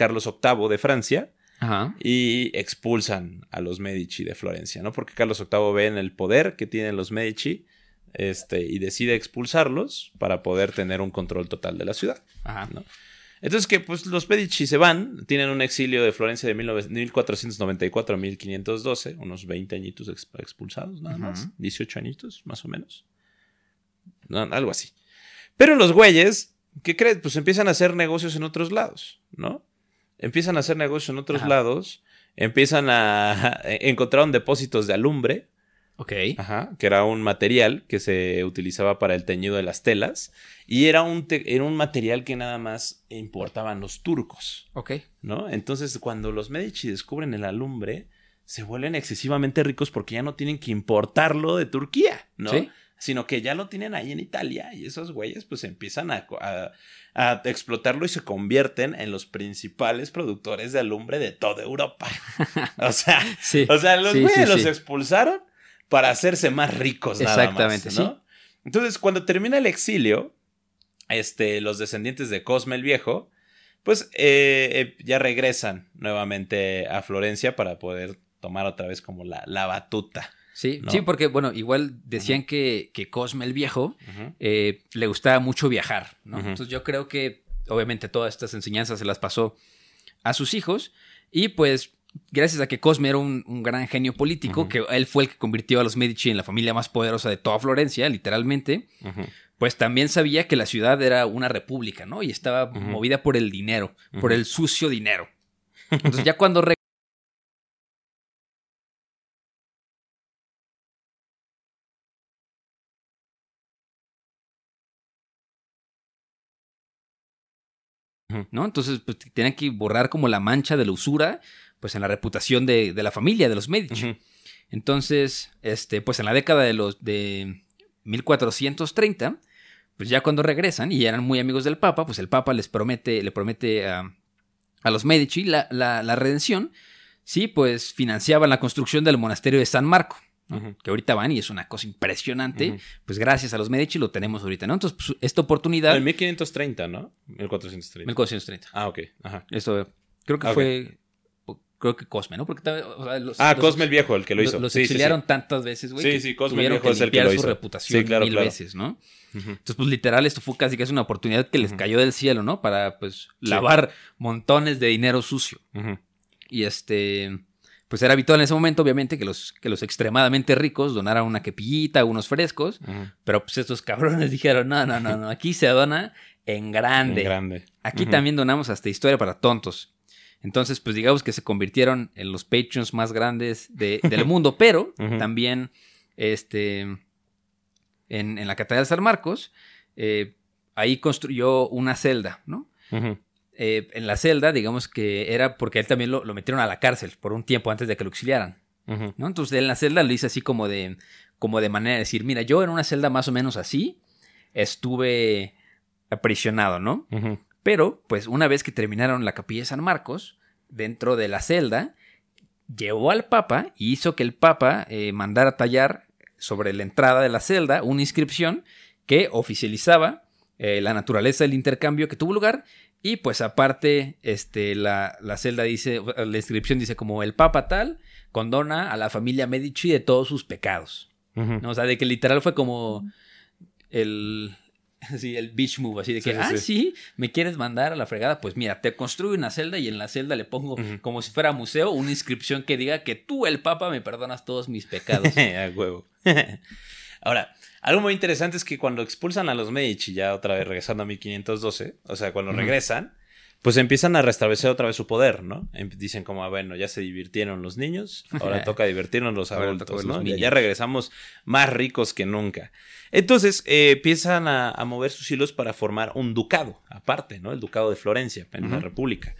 Carlos VIII de Francia Ajá. y expulsan a los Medici de Florencia, ¿no? Porque Carlos VIII ve en el poder que tienen los Medici este, y decide expulsarlos para poder tener un control total de la ciudad. Ajá. ¿no? Entonces que pues los Medici se van, tienen un exilio de Florencia de 19- 1494 a 1512, unos 20 añitos ex- expulsados nada más, Ujú. 18 añitos más o menos, No, algo así. Pero los güeyes, ¿qué crees? Pues empiezan a hacer negocios en otros lados, ¿no? Empiezan a hacer negocios en otros Ajá. lados, empiezan a... encontraron depósitos de alumbre, Ok. Ajá, que era un material que se utilizaba para el teñido de las telas y era un, te- era un material que nada más importaban los turcos, Ok. ¿no? Entonces, cuando los Medici descubren el alumbre, se vuelven excesivamente ricos porque ya no tienen que importarlo de Turquía, ¿no? Sí. Sino que ya lo tienen ahí en Italia y esos güeyes pues empiezan a, a- a explotarlo y se convierten en los principales productores de alumbre de toda Europa. O sea, Sí. o sea, los Sí, güeyes sí, los expulsaron para hacerse más ricos nada Exactamente, más, ¿no? Entonces, cuando termina el exilio, este, los descendientes de Cosme el Viejo, pues eh, eh, ya regresan nuevamente a Florencia para poder tomar otra vez como la, la batuta. Sí, ¿no? sí, porque, bueno, igual decían que, que Cosme el Viejo eh, le gustaba mucho viajar, ¿no? Entonces yo creo que obviamente todas estas enseñanzas se las pasó a sus hijos y pues gracias a que Cosme era un, un gran genio político, que él fue el que convirtió a los Medici en la familia más poderosa de toda Florencia, literalmente, pues también sabía que la ciudad era una república, ¿no? Y estaba movida por el dinero, por el sucio dinero. Entonces ya cuando ¿no? Entonces, pues tenían que borrar como la mancha de la usura, pues en la reputación de, de la familia, de los Medici. Entonces, este, pues en la década de los de 1430, pues ya cuando regresan y eran muy amigos del Papa, pues el Papa les promete, le promete a, a los Medici la, la- la redención, sí, pues financiaban la construcción del monasterio de San Marco, que ahorita van y es una cosa impresionante, pues gracias a los Medici lo tenemos ahorita, ¿no? Entonces, pues, esta oportunidad, En 1530, ¿no? 1430. 1430. Ah, ok. Ajá. Esto creo que Ok. fue, creo que Cosme, ¿no? Porque también, o sea, los, Ah, los- Cosme el Viejo, el que lo hizo. Los Sí, sí, sí. exiliaron tantas veces, güey. Sí, que sí, Cosme tuvieron Viejo es el que lo su hizo. reputación Sí, claro, mil claro. veces, ¿no? Entonces, pues literal, esto fue casi casi una oportunidad que les cayó del cielo, ¿no? Para, pues, lavar montones de dinero sucio. Y este, pues era habitual en ese momento, obviamente, que los, que los extremadamente ricos donaran una quepillita, unos frescos, pero pues estos cabrones dijeron, no, no, no, no, aquí se dona en grande. En grande. Aquí también donamos hasta historia para tontos. Entonces, pues digamos que se convirtieron en los Patreons más grandes de- del mundo, pero también este, en, en la Catedral de San Marcos, eh, ahí construyó una celda, ¿no? Eh, en la celda, digamos que era porque él también lo, lo metieron a la cárcel por un tiempo antes de que lo. ¿no? Entonces, en la celda lo hice así como de, como de manera de decir, mira, yo en una celda más o menos así estuve aprisionado, ¿no? Pero, pues, una vez que terminaron la capilla de San Marcos, dentro de la celda, llevó al Papa y hizo que el Papa eh, mandara tallar sobre la entrada de la celda una inscripción que oficializaba eh, la naturaleza del intercambio que tuvo lugar. Y pues aparte, este, la, la celda dice, la inscripción dice como el Papa tal condona a la familia Medici de todos sus pecados. ¿no? O sea, de que literal fue como el, así, el beach move, así de que, Sí, sí, ah, sí. sí, me quieres mandar a la fregada, pues mira, te construyo una celda y en la celda le pongo, como si fuera museo, una inscripción que diga que tú, el Papa, me perdonas todos mis pecados. a huevo. Ahora, algo muy interesante es que cuando expulsan a los Medici, ya otra vez regresando a 1512, o sea, cuando regresan, pues empiezan a restablecer otra vez su poder, ¿no? Em- Dicen como, ah, bueno, ya se divirtieron los niños, ahora toca divertirnos los adultos, ¿no? los Ya- regresamos más ricos que nunca. Entonces, eh, empiezan a, a mover sus hilos para formar un ducado, aparte, ¿no? El ducado de Florencia, en una Ujú. república.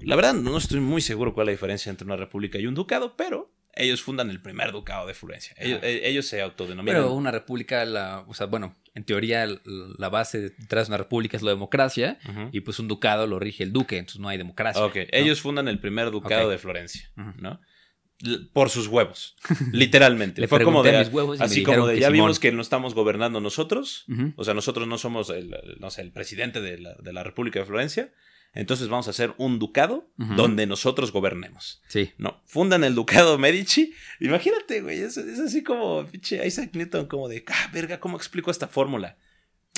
La verdad, no estoy muy seguro cuál es la diferencia entre una república y un ducado, pero ellos fundan el primer ducado de Florencia. Ellos, eh, ellos se autodenominan. Pero una república, la, o sea, bueno, en teoría la base detrás de una república es la democracia y pues un ducado lo rige el duque, entonces no hay democracia. Ok, ¿no? ellos fundan el primer ducado de Florencia. ¿no? Por sus huevos, literalmente. Le Fue como de, mis huevos y me así como de, ya Simón". vimos que no estamos gobernando nosotros, o sea, nosotros no somos el, el- no sé, el presidente de la, de la República de Florencia, entonces vamos a hacer un ducado donde nosotros gobernemos. Sí. No, fundan el ducado Medici. Imagínate, güey, es, es así como pinche Isaac Newton, como de, ah, verga, ¿cómo explico esta fórmula?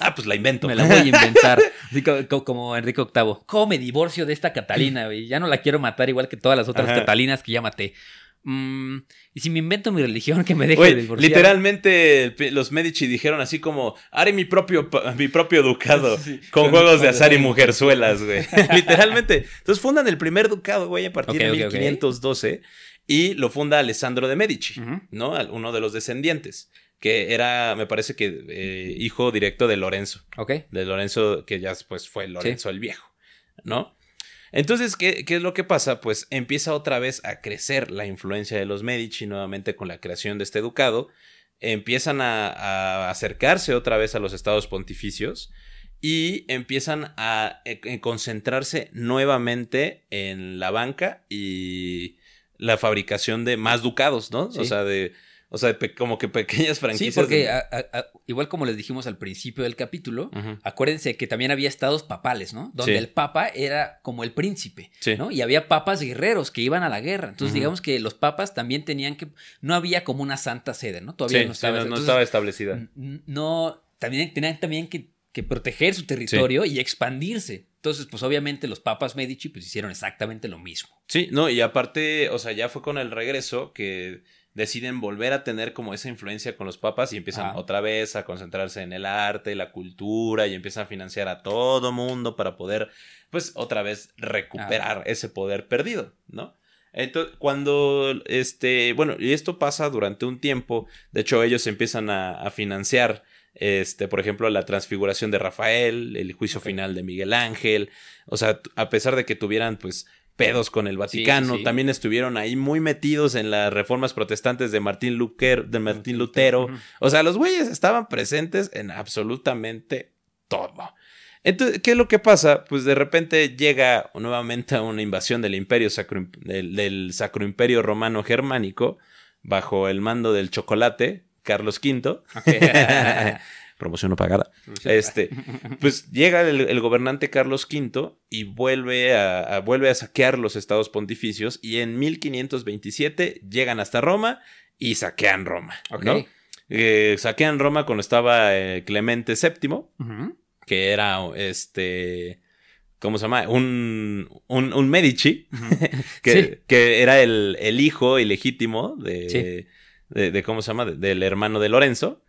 Ah, pues la invento. Me la voy a inventar. Así co- co- como, Enrique VIII. ¿Cómo me divorcio de esta Catalina, güey? Ya no la quiero matar igual que todas las otras Ajá. Catalinas que ya maté. Mm, y si me invento mi religión, que me deje Güey, de divorciar. literalmente los Medici dijeron así como, haré mi propio, mi propio ducado Sí, con con juegos de azar y mujerzuelas, güey. literalmente. Entonces fundan el primer ducado, güey, a partir de ok, ok. 1512 y lo funda Alessandro de Medici. ¿no? Uno de los descendientes, que era, me parece que, eh, hijo directo de Lorenzo. Ok. de Lorenzo, que ya pues fue Lorenzo el Viejo, ¿no? Entonces, ¿qué, ¿qué es lo que pasa? Pues empieza otra vez a crecer la influencia de los Medici nuevamente con la creación de este ducado. Empiezan a, a acercarse otra vez a los estados pontificios y empiezan a, eh, eh, concentrarse nuevamente en la banca y la fabricación de más ducados, ¿no? O sea, de, o sea, como que pequeñas Sí, franquicias. porque de- a- a- a- igual como les dijimos al principio del capítulo, acuérdense que también había estados papales, ¿no? Donde Sí. el papa era como el príncipe, Sí. ¿no? Y había papas guerreros que iban a la guerra. Entonces, digamos que los papas también tenían que. No había como una santa sede, ¿no? Todavía Sí, no sí, estaba. no- no estaba establecida. No. También tenían también que, que proteger su territorio y expandirse. Entonces, pues obviamente los papas Medici pues hicieron exactamente lo mismo. Sí, no, y aparte, o sea, ya fue con el regreso que deciden volver a tener como esa influencia con los papas y empiezan otra vez a concentrarse en el arte, la cultura y empiezan a financiar a todo mundo para poder, pues, otra vez recuperar ese poder perdido, ¿no? Entonces, cuando, este, bueno, y esto pasa durante un tiempo, de hecho ellos empiezan a, a financiar, este, por ejemplo, la transfiguración de Rafael, el juicio final de Miguel Ángel, o sea, a pesar de que tuvieran, pues, pedos con el Vaticano, sí, sí. también estuvieron ahí muy metidos en las reformas protestantes de Martín, Luquer, de Martín Lutero, o sea, los güeyes estaban presentes en absolutamente todo. Entonces, ¿qué es lo que pasa? Pues de repente llega nuevamente una invasión del imperio sacro, del, del Sacro Imperio Romano Germánico bajo el mando del chocolate, Carlos V. Promoción no pagada. Este, pues llega el, el gobernante Carlos V y vuelve a, a- vuelve a saquear los estados pontificios y en 1527 llegan hasta Roma y saquean Roma. Ok. ¿no? Eh, saquean Roma cuando estaba eh, Clemente VII, que era este... ¿Cómo se llama? Un, un, un Medici, que, Sí. que era el, el hijo ilegítimo de, Sí. de, de- ¿cómo se llama? De- del hermano de Lorenzo.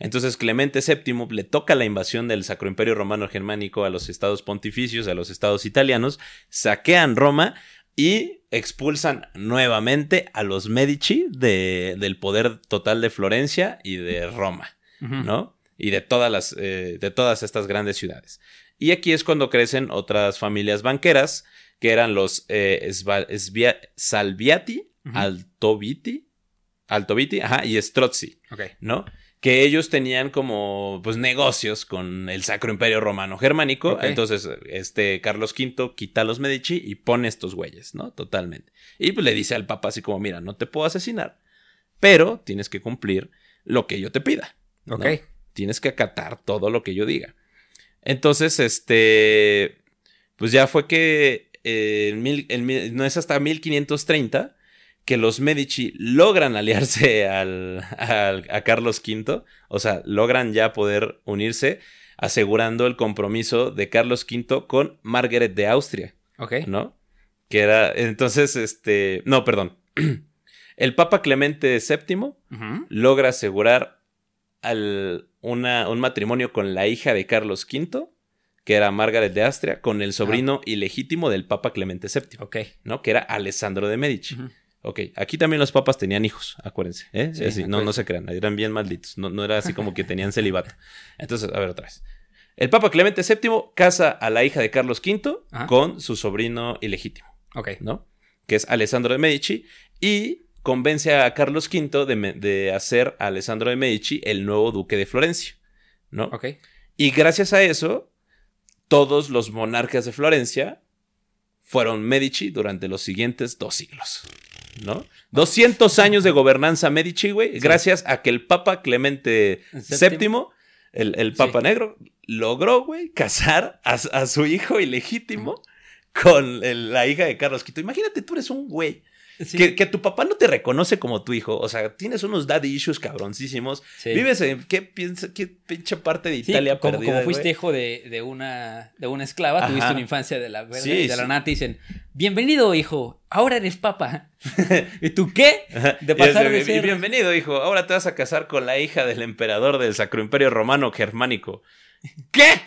Entonces Clemente VII le toca la invasión del Sacro Imperio Romano Germánico a los estados pontificios, a los estados italianos, saquean Roma y expulsan nuevamente a los Medici de- del poder total de Florencia y de Roma. ¿no? Y de todas las, eh, de todas estas grandes ciudades. Y aquí es cuando crecen otras familias banqueras, que eran los eh, Sva- Svia- Salviati, Ujú. Altoviti, Altoviti, ajá, y Strozzi. ¿no? Que ellos tenían como, pues, negocios con el Sacro Imperio Romano Germánico. Entonces, este Carlos V quita a los Medici y pone estos güeyes, ¿no? Totalmente. Y pues le dice al Papa así como, mira, no te puedo asesinar, pero tienes que cumplir lo que yo te pida. ¿no? Ok. tienes que acatar todo lo que yo diga. Entonces, este, pues ya fue que eh, en mil- en mil- no es hasta 1530 que los Medici logran aliarse al, al- a Carlos V, o sea, logran ya poder unirse, asegurando el compromiso de Carlos V con Margaret de Austria, Ok. ¿no? Que era, entonces, este, no, perdón. El Papa Clemente VII logra asegurar al, una- un matrimonio con la hija de Carlos V, que era Margaret de Austria, con el sobrino ilegítimo del Papa Clemente VII, Ok. ¿no? Que era Alessandro de Medici. Ok, aquí también los papas tenían hijos, acuérdense. ¿eh? Sí, Así, no, no se crean, eran bien malditos. No, no era así como que tenían celibato. Entonces, a ver otra vez. El Papa Clemente VII casa a la hija de Carlos V Ajá. con su sobrino ilegítimo. Ok. ¿no? Que es Alessandro de Medici, y convence a Carlos V de, de hacer a Alessandro de Medici el nuevo duque de Florencia, ¿no? Ok. Y gracias a eso, todos los monarcas de Florencia fueron Medici durante los siguientes dos siglos, ¿no? 200 años de gobernanza Medici, güey, gracias a que el Papa Clemente. VII, el, el Sí. Papa Negro, logró, güey, casar a, a su hijo ilegítimo con el- la hija de Carlos V. Imagínate, tú eres un güey Sí. Que, que, tu papá no te reconoce como tu hijo. O sea, tienes unos daddy issues cabroncísimos. Sí. Vives en qué piensa, qué pinche parte de Italia como, perdida, como fuiste hijo de, de, una, de una esclava, Ajá. tuviste una infancia de la verdad. y de la nada te dicen, bienvenido, hijo, ahora eres papa. ¿Y tú qué? De pasar de ser... Bienvenido, hijo, ahora te vas a casar con la hija del emperador del Sacro Imperio Romano Germánico. ¿Qué?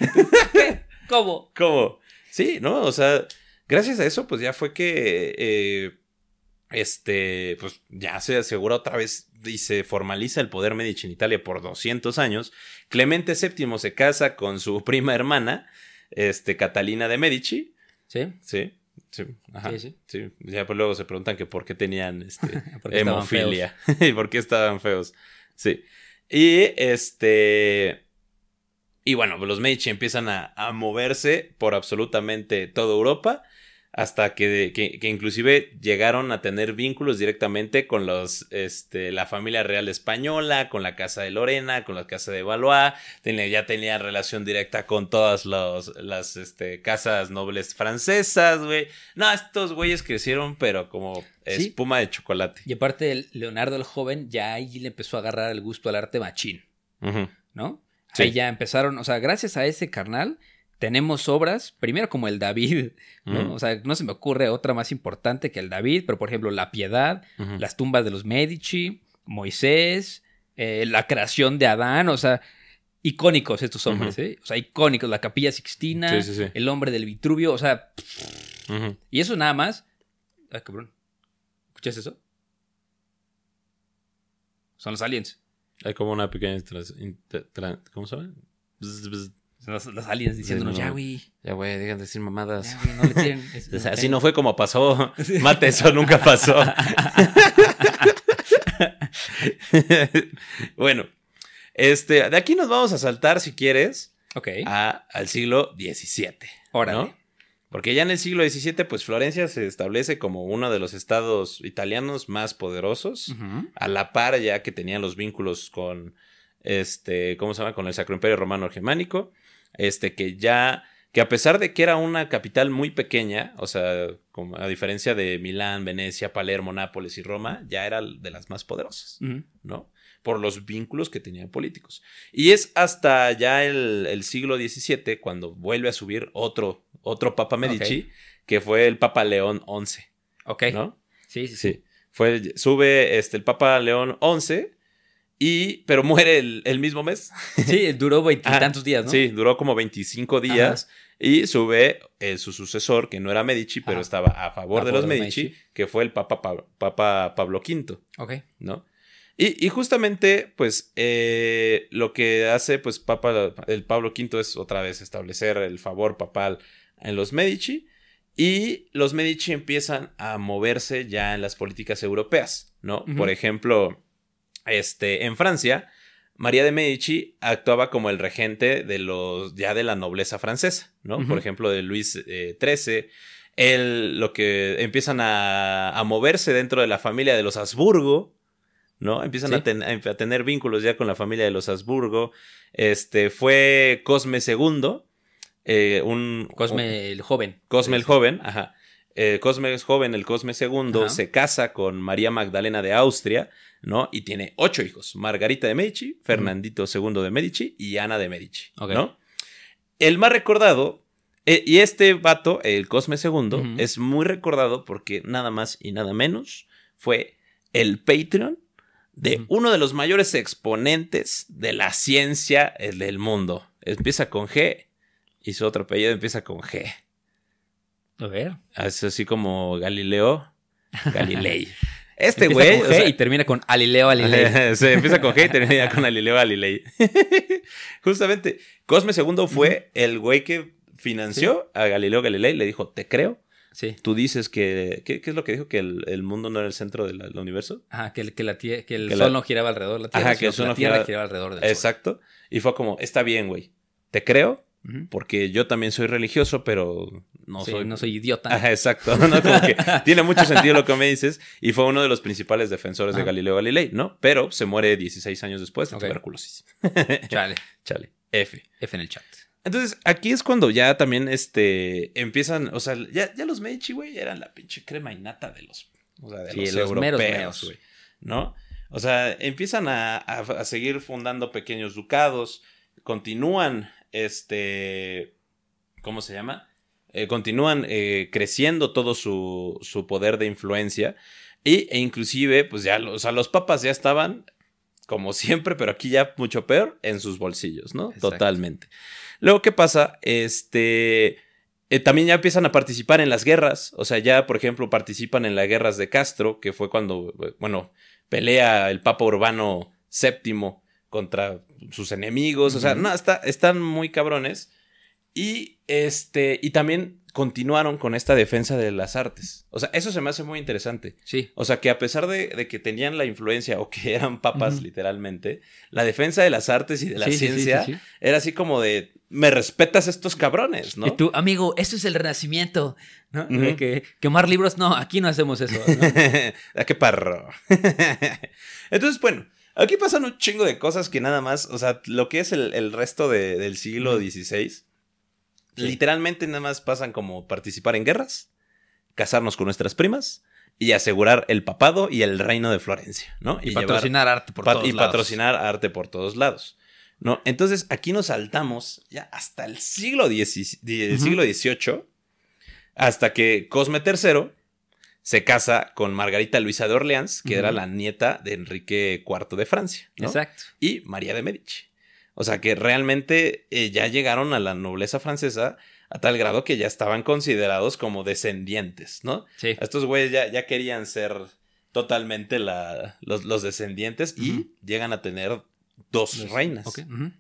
¿Qué? ¿Cómo? ¿Cómo? Sí, ¿no? O sea, gracias a eso, pues ya fue que... Eh, este, pues ya se asegura otra vez y se formaliza el poder Medici en Italia por 200 años. Clemente VII se casa con su prima hermana, este, Catalina de Medici. Sí. Sí. Sí, ajá, sí, sí. sí. Ya pues luego se preguntan que por qué tenían este, hemofilia y por qué estaban feos. Sí. Y este. Y bueno, los Medici empiezan a, a moverse por absolutamente toda Europa hasta que, que, que, inclusive llegaron a tener vínculos directamente con los, este, la familia real española, con la casa de Lorena, con la casa de Valois, tenía, ya tenían relación directa con todas los, las este, casas nobles francesas, güey. No, estos güeyes crecieron, pero como espuma ¿Sí? de chocolate. Y aparte, Leonardo el joven ya ahí le empezó a agarrar el gusto al arte machín, uh -huh. ¿no? Sí. Ahí ya empezaron, o sea, gracias a ese carnal tenemos obras, primero como el David, ¿no? Mm. O sea, no se me ocurre otra más importante que el David, pero por ejemplo, La Piedad, uh -huh. las tumbas de los Medici, Moisés, eh, la creación de Adán, o sea, icónicos estos hombres, uh -huh. ¿eh? O sea, icónicos, la Capilla Sixtina, sí, sí, sí. el hombre del Vitruvio, o sea, uh -huh. y eso nada más. Ay, cabrón. ¿Escuchas eso? Son los aliens. Hay como una pequeña. ¿Cómo se llama? Los, los, aliens diciéndonos, sí, no, ya, güey. Ya, güey, dejen de decir mamadas. Ya, no le tiren. o sea, así no fue como pasó. Mate, eso nunca pasó. bueno, este, de aquí nos vamos a saltar, si quieres, okay. a, al siglo XVII. Ahora, ¿no? Porque ya en el siglo XVII, pues Florencia se establece como uno de los estados italianos más poderosos, uh -huh. a la par ya que tenía los vínculos con, este, ¿cómo se llama? Con el Sacro Imperio Romano Germánico este que ya que a pesar de que era una capital muy pequeña, o sea, como a diferencia de Milán, Venecia, Palermo, Nápoles y Roma, ya era de las más poderosas, uh -huh. ¿no? Por los vínculos que tenían políticos. Y es hasta ya el, el siglo XVII cuando vuelve a subir otro, otro Papa Medici, okay. que fue el Papa León XI. Ok. ¿No? Sí, sí, sí. sí. Fue, sube este, el Papa León XI y, pero muere el, el mismo mes. Sí, duró veintitantos días, ¿no? Sí, duró como 25 días. Ajá. Y sube eh, su sucesor, que no era Medici, pero Ajá. estaba a favor a de los Medici, Medici, que fue el Papa, pa Papa Pablo V. Ok. ¿No? Y, y justamente, pues, eh, lo que hace, pues, Papa, el Pablo V es otra vez establecer el favor papal en los Medici. Y los Medici empiezan a moverse ya en las políticas europeas, ¿no? Uh -huh. Por ejemplo, este, en Francia, María de Medici actuaba como el regente de los ya de la nobleza francesa, ¿no? Uh -huh. Por ejemplo, de Luis eh, XIII. Él, lo que empiezan a, a, moverse dentro de la familia de los Habsburgo, ¿no? Empiezan sí. a, ten, a, tener vínculos ya con la familia de los Habsburgo. Este fue Cosme II, eh, un Cosme el joven. Cosme el joven, ajá. Eh, Cosme es joven, el Cosme II, ajá. se casa con María Magdalena de Austria, ¿no? Y tiene ocho hijos: Margarita de Medici, Fernandito II de Medici y Ana de Medici, okay. ¿no? El más recordado, eh, y este vato, el Cosme II, uh -huh. es muy recordado porque nada más y nada menos fue el Patreon de uh -huh. uno de los mayores exponentes de la ciencia del mundo. Empieza con G y su otro apellido empieza con G. A ver. Es así como Galileo Galilei. Este güey. O sea, y termina con Alileo Galilei. Se empieza con G y termina con Alileo Galilei. Justamente, Cosme II fue el güey que financió sí. a Galileo Galilei. Le dijo, te creo. Sí. Tú dices que. ¿Qué, qué es lo que dijo? Que el, el, mundo no era el centro del, universo. Ajá, que, el, que, la que el que sol la... no giraba alrededor de la Tierra. Ajá, que el sol no giraba... giraba alrededor del Exacto. Sol. Y fue como, está bien, güey. Te creo, porque yo también soy religioso, pero no sí, soy. No soy idiota. Ajá, exacto. ¿no? Como que tiene mucho sentido lo que me dices. Y fue uno de los principales defensores ah. de Galileo Galilei, ¿no? Pero se muere 16 años después de okay. tuberculosis. Chale. Chale. F. F en el chat. Entonces, aquí es cuando ya también este, empiezan, o sea, ya, ya los Medici, güey, eran la pinche crema innata de los O sea, de Sí, los, los europeos, güey. ¿No? O sea, empiezan a, a- a seguir fundando pequeños ducados, continúan, este, ¿cómo se llama? Eh, continúan eh, creciendo todo su, su poder de influencia y, e inclusive, pues ya, los- o sea, los papas ya estaban, como siempre, pero aquí ya mucho peor, en sus bolsillos, ¿no? Exacto. Totalmente. Luego, ¿qué pasa? Este... eh, también ya empiezan a participar en las guerras. O sea, ya, por ejemplo, participan en las guerras de Castro, que fue cuando, bueno, pelea el Papa Urbano VII contra sus enemigos. O sea, no, está- están muy cabrones. Y este, y también continuaron con esta defensa de las artes. O sea, eso se me hace muy interesante. Sí. O sea, que a pesar de, de que tenían la influencia o que eran papas, literalmente, la defensa de las artes y de la Sí, ciencia sí, sí. era así como de, me respetas estos cabrones, ¿no? Y tú, amigo, esto es el renacimiento, ¿no? De que quemar libros, no, aquí no hacemos eso. ¿no? ¿A qué parro? Entonces, bueno, aquí pasan un chingo de cosas que nada más, o sea, lo que es el, el resto de- del siglo. XVI, literalmente nada más pasan como participar en guerras, casarnos con nuestras primas y asegurar el papado y el reino de Florencia, ¿no? Y, patrocinar arte por todos y lados. patrocinar arte por todos lados. ¿no? Entonces aquí nos saltamos ya hasta el siglo, XVII el Ujú. siglo XVIII, hasta que Cosme III se casa con Margarita Luisa de Orleans, que era la nieta de Enrique IV de Francia, ¿no? Exacto. y María de Medici. O sea que realmente eh, ya llegaron a la nobleza francesa a tal grado que ya estaban considerados como descendientes, ¿no? Sí. Estos güeyes ya, ya querían ser totalmente la, los, los descendientes y llegan a tener dos reinas,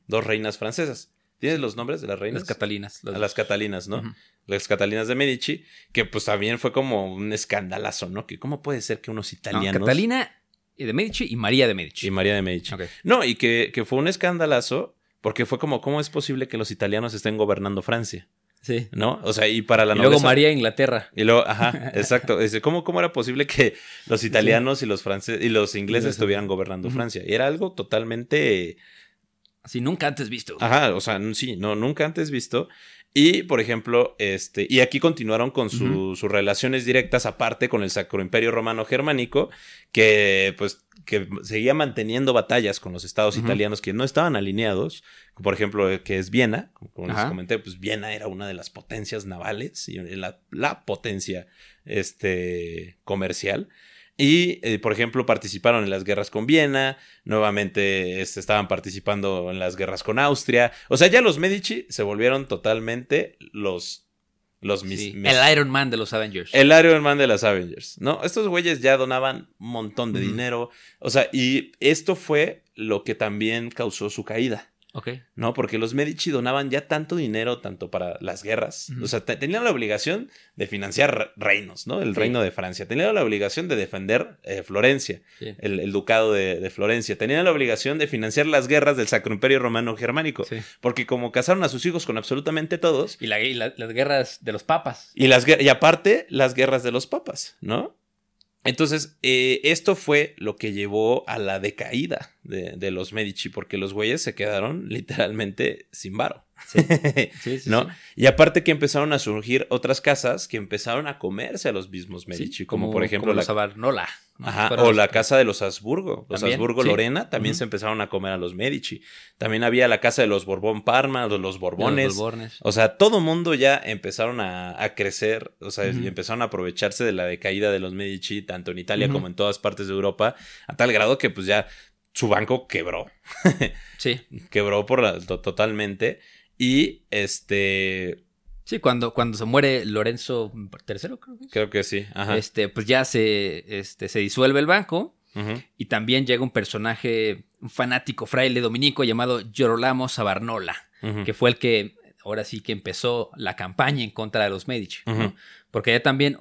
dos reinas francesas. ¿Tienes los nombres de las reinas? Las Catalinas. A las Catalinas, ¿no? Las Catalinas de Medici, que pues también fue como un escandalazo, ¿no? Que cómo puede ser que unos No, italianos... Catalina de Medici y María de Medici. Y María de Medici. Ok. No, y que, que fue un escandalazo porque fue como, ¿cómo es posible que los italianos estén gobernando Francia? Sí. ¿No? O sea, y para la y luego María Inglaterra. Y luego, ajá, exacto. Dice, ¿cómo, ¿Cómo era posible que los italianos y los franceses y los ingleses estuvieran gobernando. Francia? Y era algo totalmente. Así nunca antes visto. Ajá, o sea, sí, no, nunca antes visto. Y, por ejemplo, este, y aquí continuaron con su- sus relaciones directas aparte con el Sacro Imperio Romano Germánico, que pues que seguía manteniendo batallas con los estados italianos que no estaban alineados, por ejemplo, eh, que es Viena, como les comenté, pues Viena era una de las potencias navales y la, la potencia este, comercial. Y, eh, por ejemplo, participaron en las guerras con Viena, nuevamente este, estaban participando en las guerras con Austria. O sea, ya los Medici se volvieron totalmente los... los mis- Sí, mis- El Iron Man de los Avengers. el Iron Man de las Avengers, ¿no? Estos güeyes ya donaban un montón de dinero. O sea, y esto fue lo que también causó su caída. ¿No? Porque los Medici donaban ya tanto dinero, tanto para las guerras. O sea, te- tenían la obligación de financiar re- reinos, ¿no? El Sí. reino de Francia. Tenían la obligación de defender eh, Florencia, Sí. el, el ducado de, de Florencia. Tenían la obligación de financiar las guerras del Sacro Imperio Romano Germánico. Sí. Porque como casaron a sus hijos con absolutamente todos, Y, la- y la- las guerras de los papas. y, las, y aparte las guerras de los papas, ¿no? Entonces, eh, esto fue lo que llevó a la decaída de, de los Medici, porque los güeyes se quedaron literalmente sin varo. Sí, sí, ¿No? Y aparte que empezaron a surgir otras casas que empezaron a comerse a los mismos Medici, como, por ejemplo como la, los Abarnola. ¿no? Ajá, o los- la casa de los Habsburgo. Los También, Habsburgo sí. Lorena también se empezaron a comer a los Medici. También había la casa de los Borbón Parma, de los Borbones. los Borbones. O sea, todo mundo ya empezaron a, a crecer, o sea, y empezaron a aprovecharse de la decaída de los Medici, tanto en Italia como en todas partes de Europa, a tal grado que pues ya su banco quebró, Sí. quebró por la- to- totalmente. Y este, Sí, cuando, cuando se muere Lorenzo III, creo que es. creo que sí, ajá. Este, pues ya se, este, se disuelve el banco. Y también llega un personaje, un fanático fraile dominico llamado Girolamo Savarnola, ujú. que fue el que ahora sí que empezó la campaña en contra de los Medici. Porque ya también,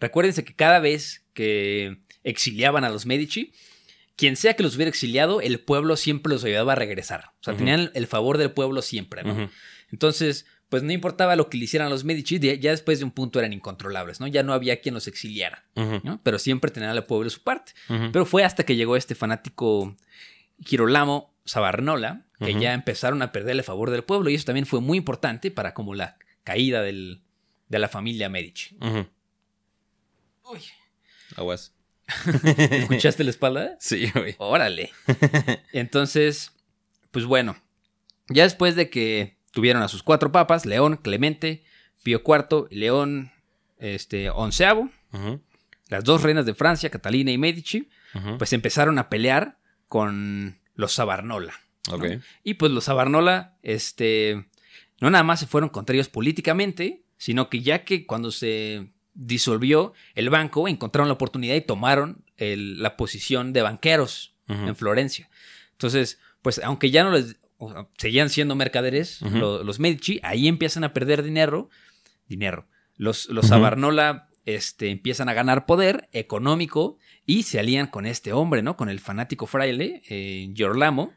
recuérdense que cada vez que exiliaban a los Medici, quien sea que los hubiera exiliado, el pueblo siempre los ayudaba a regresar. O sea, tenían el favor del pueblo siempre, ¿no? Entonces, pues no importaba lo que le hicieran los Medici, ya después de un punto eran incontrolables, ¿no? Ya no había quien los exiliara. ¿no? Pero siempre tenían al pueblo de su parte. Pero fue hasta que llegó este fanático Girolamo Savarnola que ya empezaron a perder el favor del pueblo y eso también fue muy importante para como la caída del- de la familia Medici. Ujú. Aguas. ¿Escuchaste la espalda? Sí, güey. Órale. Entonces, pues bueno, ya después de que tuvieron a sus cuatro papas, León, Clemente, Pío IV y León este, onceavo, las dos reinas de Francia, Catalina y Medici, pues empezaron a pelear con los Savarnola. ¿no? Ok. Y pues los Savarnola, este, no nada más se fueron contra ellos políticamente, sino que ya que cuando se disolvió el banco, encontraron la oportunidad y tomaron el- la posición de banqueros en Florencia. Entonces, pues aunque ya no les seguían siendo mercaderes, los Medici, ahí empiezan a perder dinero, dinero. Los, los Ujú. Savarnola este, empiezan a ganar poder económico y se alían con este hombre, ¿no? Con el fanático fraile, eh, Giorlamo,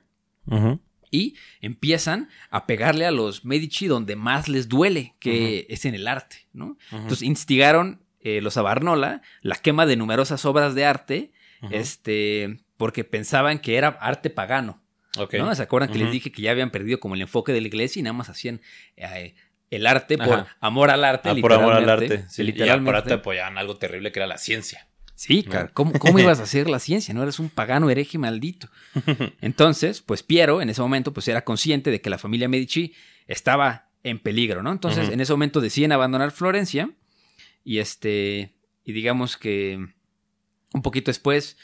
Ujú. y empiezan a pegarle a los Medici donde más les duele, que es en el arte, ¿no? Entonces instigaron eh, los Savarnola la quema de numerosas obras de arte, este, porque pensaban que era arte pagano, ¿no? ¿Se acuerdan que les dije que ya habían perdido como el enfoque de la iglesia y nada más hacían eh, el arte por Ajá. amor al arte? Ah, por amor al arte. Sí, y literalmente. aparte apoyaban algo terrible que era la ciencia. Sí, cara, ¿cómo, cómo ibas a hacer la ciencia? No eres un pagano hereje maldito. Entonces, pues Piero en ese momento pues era consciente de que la familia Medici estaba en peligro, ¿no? Entonces, en ese momento deciden abandonar Florencia y este y digamos que un poquito después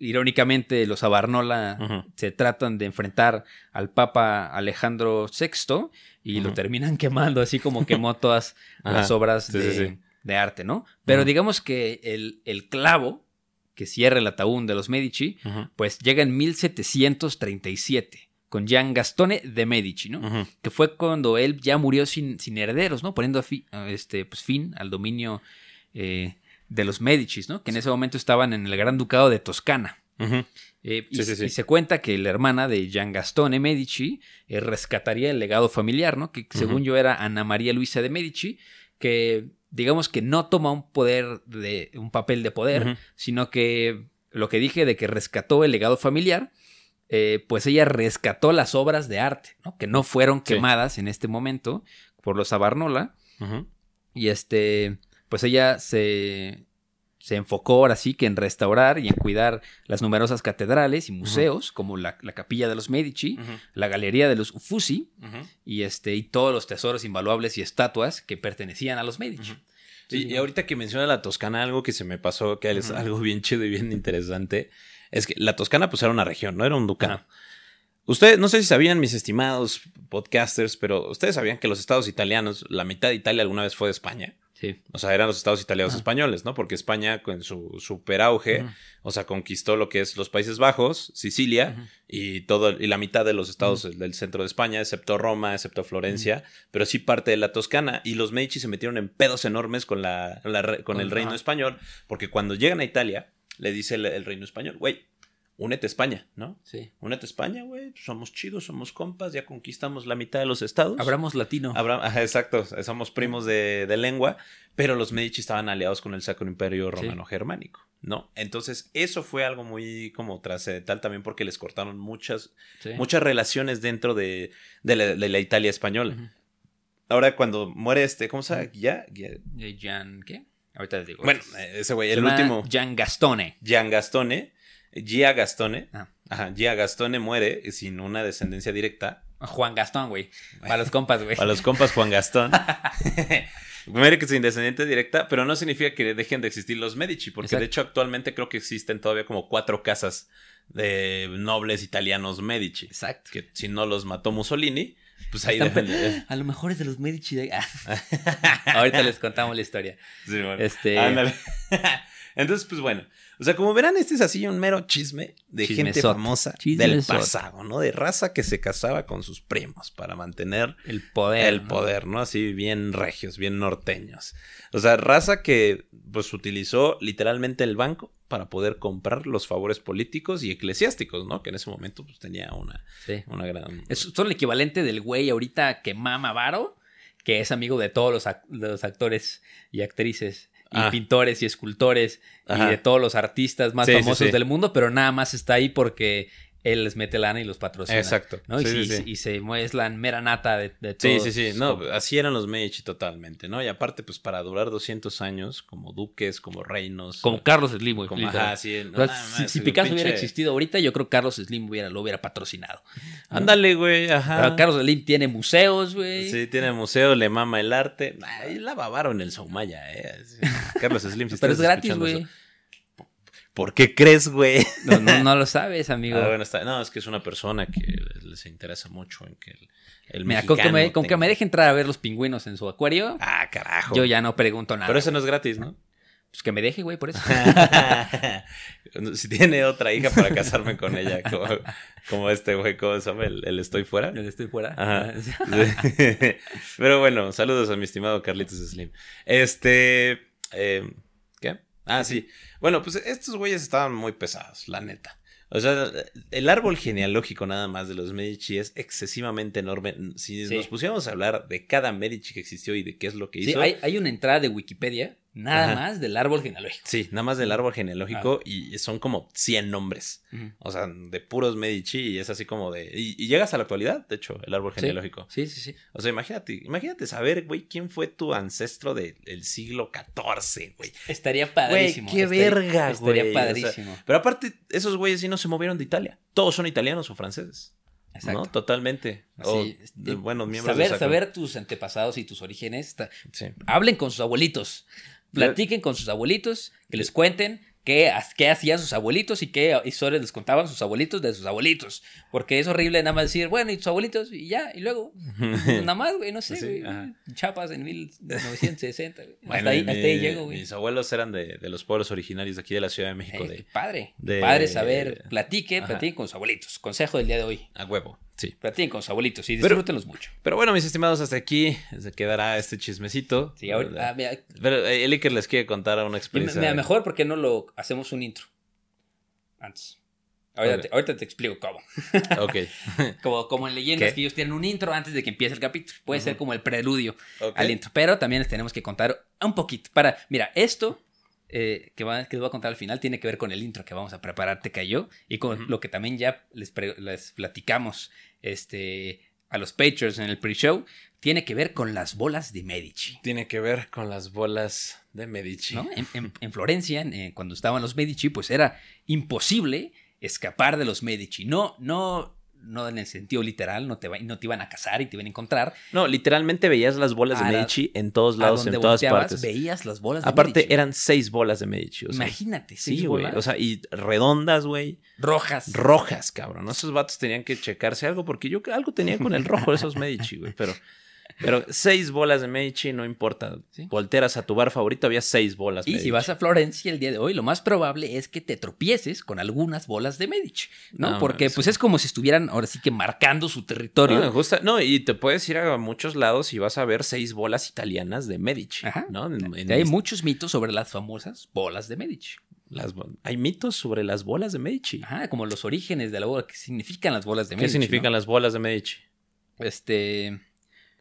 irónicamente los Abarnola se tratan de enfrentar al Papa Alejandro VI y lo terminan quemando así como quemó todas las obras Sí, de, sí, sí. de arte, ¿no? Pero digamos que el, el clavo que cierra el ataúd de los Medici, pues llega en 1737 con Gian Gastone de Medici, ¿no? Que fue cuando él ya murió sin, sin herederos, ¿no? Poniendo fi- este, pues, fin al dominio eh, de los Medicis, ¿no? Que en ese momento estaban en el Gran Ducado de Toscana. Eh, y, Sí, sí, sí. y se cuenta que la hermana de Gian Gastone Medici eh, rescataría el legado familiar, ¿no? Que según yo era Ana María Luisa de Medici, que digamos que no toma un poder de un papel de poder, sino que lo que dije de que rescató el legado familiar, eh, pues ella rescató las obras de arte, ¿no? Que no fueron Sí. quemadas en este momento por los Abarnola. Y este, pues ella se, se enfocó ahora sí que en restaurar y en cuidar las numerosas catedrales y museos, como la, la capilla de los Medici, la galería de los Uffizi y, este, y todos los tesoros invaluables y estatuas que pertenecían a los Medici. Sí, y ahorita que menciona la Toscana, algo que se me pasó, que es algo bien chido y bien interesante, es que la Toscana pues era una región, no era un ducado. Ustedes, no sé si sabían, mis estimados podcasters, pero ustedes sabían que los estados italianos, la mitad de Italia alguna vez fue de España. Sí. O sea, eran los estados italianos españoles, ¿no? Porque España, con su super auge, Ujú. o sea, conquistó lo que es los Países Bajos, Sicilia, y todo y la mitad de los estados del centro de España, excepto Roma, excepto Florencia, pero sí parte de la Toscana y los Medici se metieron en pedos enormes con la, con el reino español, porque cuando llegan a Italia le dice el, el reino español, güey, únete a España, ¿no? Sí. Únete a España, güey, somos chidos, somos compas, ya conquistamos la mitad de los estados. Abramos latino. Abra- exacto, somos primos de, de lengua, pero los Medici estaban aliados con el Sacro Imperio Romano Germánico, ¿no? Entonces, eso fue algo muy como trascendental también porque les cortaron muchas, Sí. muchas relaciones dentro de, de la, de la Italia española. Ahora, cuando muere este, ¿cómo se llama? ¿Ya? ya- Eh, ¿qué? Ahorita les digo. Bueno, ese güey, el último, Gian Gastone. Gian Gastone, Gia Gastone, Ah. ajá, Gia Gastone muere sin una descendencia directa. Juan Gastón, güey. Para los compas, güey. Para los compas Juan Gastón. Muere que sin descendiente directa, pero no significa que dejen de existir los Medici, porque Exacto. de hecho actualmente creo que existen todavía como cuatro casas de nobles italianos Medici. Exacto. Que si no los mató Mussolini, pues ahí Están de... A lo mejor es de los Medici. de- Ah. Ahorita les contamos la historia. Sí, bueno. Este- Ándale. Entonces, pues bueno. O sea, como verán, este es así un mero chisme de gente famosa del pasado, ¿no? De raza que se casaba con sus primos para mantener El poder. el ¿no? poder, ¿no? Así bien regios, bien norteños. O sea, raza que pues utilizó literalmente el banco para poder comprar los favores políticos y eclesiásticos, ¿no? Que en ese momento pues tenía una, Sí. una gran... Es, son el equivalente del güey ahorita que mama varo, que es amigo de todos los actores y actrices, y Ah. pintores y escultores, Ajá. y de todos los artistas más Sí, sí, famosos sí. del mundo, pero nada más está ahí porque él les mete lana y los patrocina. Exacto. ¿no? Y, Sí, sí, sí, sí. y se es la mera nata de, de todo. Sí, sí, sí. No, así eran los Medici totalmente, ¿no? Y aparte, pues para durar 200 años, como duques, como reinos. Como Carlos Slim, güey. como ajá, sí. no O sea, mames, si, Picasso hubiera existido ahorita, yo creo que Carlos Slim hubiera, lo hubiera patrocinado. Ándale, güey, ajá. Pero Carlos Slim tiene museos, güey. Sí, tiene museo, le mama el arte. Ay, la babaron el Soumaya, eh. Carlos Slim, si Pero es gratis, güey. ¿Por qué crees, güey? No, no, no lo sabes, amigo. Ah, bueno, está. No, es que es una persona que les interesa mucho en que el, el Mira, con que, me, mexicano con que tenga- me deje entrar a ver los pingüinos en su acuario, Ah, carajo. yo ya no pregunto nada. Pero eso no es gratis, ¿no? Pues que me deje, güey, por eso. si tiene otra hija para casarme con ella, como, como este güey, ¿cómo se llama? El, el estoy fuera. Yo estoy fuera. Ajá. Pero bueno, saludos a mi estimado Carlitos Slim. Este. eh. Ah, sí. Bueno, pues estos güeyes estaban muy pesados, la neta. O sea, el árbol genealógico nada más de los Medici es excesivamente enorme. Si Sí. nos pusiéramos a hablar de cada Medici que existió y de qué es lo que Sí, hizo. hay, hay una entrada de Wikipedia, nada Ajá. más del árbol genealógico. Sí, nada más del árbol genealógico y son como 100 nombres. O sea, de puros Medici y es así como de... Y, y llegas a la actualidad, de hecho, el árbol Sí. genealógico. Sí, sí, sí. O sea, imagínate, imagínate saber, güey, quién fue tu ancestro del siglo XIV, güey. Estaría padrísimo. Güey, qué estaría- verga, güey. Estaría O sea, padrísimo. Pero aparte, esos güeyes sí no se movieron de Italia. Todos son italianos o franceses. Exacto. ¿No? Totalmente. O de eh, buenos miembros saber, saber tus antepasados y tus orígenes. está- Sí. Hablen con sus abuelitos. Platiquen con sus abuelitos, que les cuenten qué, qué hacían sus abuelitos y qué historias les contaban sus abuelitos de sus abuelitos. Porque es horrible nada más decir, bueno, y tus abuelitos, y ya, y luego. Pues nada más, güey, no sé, Sí, güey. Chapas en 1960. güey. Bueno, hasta, ahí, mi- hasta ahí llego, güey. Mis abuelos eran de, de los pueblos originarios de aquí de la Ciudad de México. Eh, de, padre. de- Padre saber. Platiquen, platiquen con sus abuelitos. Consejo del día de hoy. a huevo. Sí. Platiquen con sus abuelitos y Pero- disfrútenlos mucho. Pero bueno, mis estimados, hasta aquí se quedará este chismecito. Sí, ahorita, ah, mira, Pero eh, el Iker les quiere contar una experiencia. mira, mejor porque no lo hacemos un intro. Antes. Ahorita, te, ahorita te explico cómo. Ok. Como, como en leyendas ¿Qué? que ellos tienen un intro antes de que empiece el capítulo. Puede ser como el preludio al intro. Pero también les tenemos que contar un poquito. Para, mira, esto eh, que, va- que les voy a contar al final tiene que ver con el intro que vamos a preparar, te cayó. Y con lo que también ya les, platicamos este, a los Patreons en el pre-show. Tiene que ver con las bolas de Medici. Tiene que ver con las bolas de Medici. ¿no? En, en- en Florencia, en- eh, cuando estaban los Medici, pues era imposible escapar de los Medici. No, no, no en el sentido literal, no te, va- no te iban a casar y te iban a encontrar. No, literalmente veías las bolas de la- Medici en todos lados, en todas partes. veías las bolas de Aparte, Medici. eran seis bolas de Medici. O sea, Imagínate, sí, seis güey. bolas O sea, y redondas, güey. rojas. Rojas, cabrón. Esos vatos tenían que checarse algo porque yo que algo tenían con el rojo de esos Medici, güey. Pero, pero seis bolas de Medici, no importa. Sí. Volteras a tu bar favorito, había seis bolas. y si Medici. vas a Florencia el día de hoy, lo más probable es que te tropieces con algunas bolas de Medici, ¿no? No, Porque pues es como si estuvieran ahora sí que marcando su territorio. No, justa- no, y te puedes ir a muchos lados y vas a ver seis bolas italianas de Medici. Ajá. ¿no? En- en Y hay muchos mitos sobre las famosas bolas de Medici. las hay mitos sobre las bolas de Medici. Ajá, como los orígenes de la bola, qué significan las bolas de ¿Qué Medici. significan ¿no? las bolas de Medici? Este.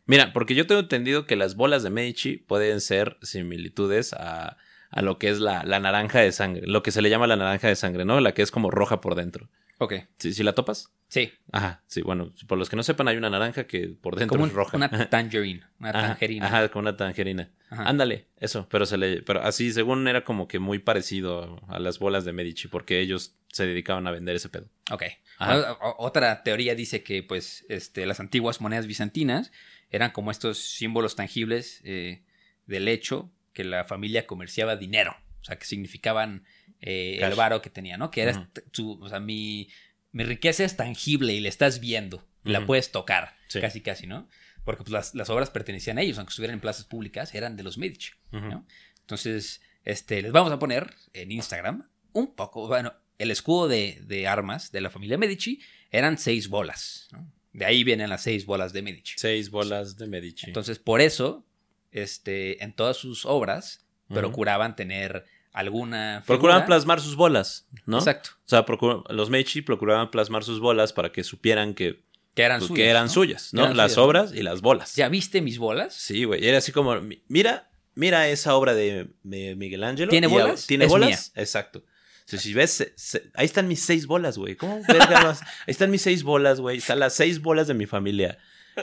Mira, porque yo tengo entendido que las bolas de Medici pueden ser similitudes a, a lo que es la, la naranja de sangre, lo que se le llama la naranja de sangre, ¿no? La que es como roja por dentro. Ok. ¿Sí, sí la topas? Sí. Ajá, sí, bueno, por los que no sepan, hay una naranja que por dentro Como es roja. una tangerine. Una Ajá, tangerina. Ajá, como una tangerina. Ajá. Ándale, eso, pero se le, pero así, según era como que muy parecido a las bolas de Medici, porque ellos se dedicaban a vender ese pedo. Ok. Ajá. Otra teoría dice que, pues, este, las antiguas monedas bizantinas eran como estos símbolos tangibles eh, del hecho que la familia comerciaba dinero. O sea, que significaban eh, el varo que tenía, ¿no? Que era tu- o sea, mi, mi riqueza es tangible y la estás viendo. y La puedes tocar. Sí. Casi, casi, ¿no? Porque pues, las, las obras pertenecían a ellos, aunque estuvieran en plazas públicas, eran de los Medici. ¿no? Entonces, este, les vamos a poner en Instagram un poco, bueno, el escudo de, de armas de la familia Medici eran seis bolas. ¿no? De ahí vienen las seis bolas de Medici. Seis bolas de Medici. Entonces, por eso, este, en todas sus obras, procuraban tener alguna. Procuraban plasmar sus bolas, ¿no? Exacto. O sea, los Medici procuraban plasmar sus bolas para que supieran que, Que eran pues, suyas. que eran ¿no? suyas, ¿no? Eran las suyas, ¿no? obras y las bolas. ¿Ya viste mis bolas? Sí, güey. Era así como, mi- mira, mira esa obra de, de Miguel Ángelo. ¿Tiene bolas? ¿Tiene Es bolas? mía. Exacto. Entonces, si ves, se- se- ahí están mis seis bolas, güey. ¿Cómo verga vas? Ahí están mis seis bolas, güey. Están las seis bolas de mi familia.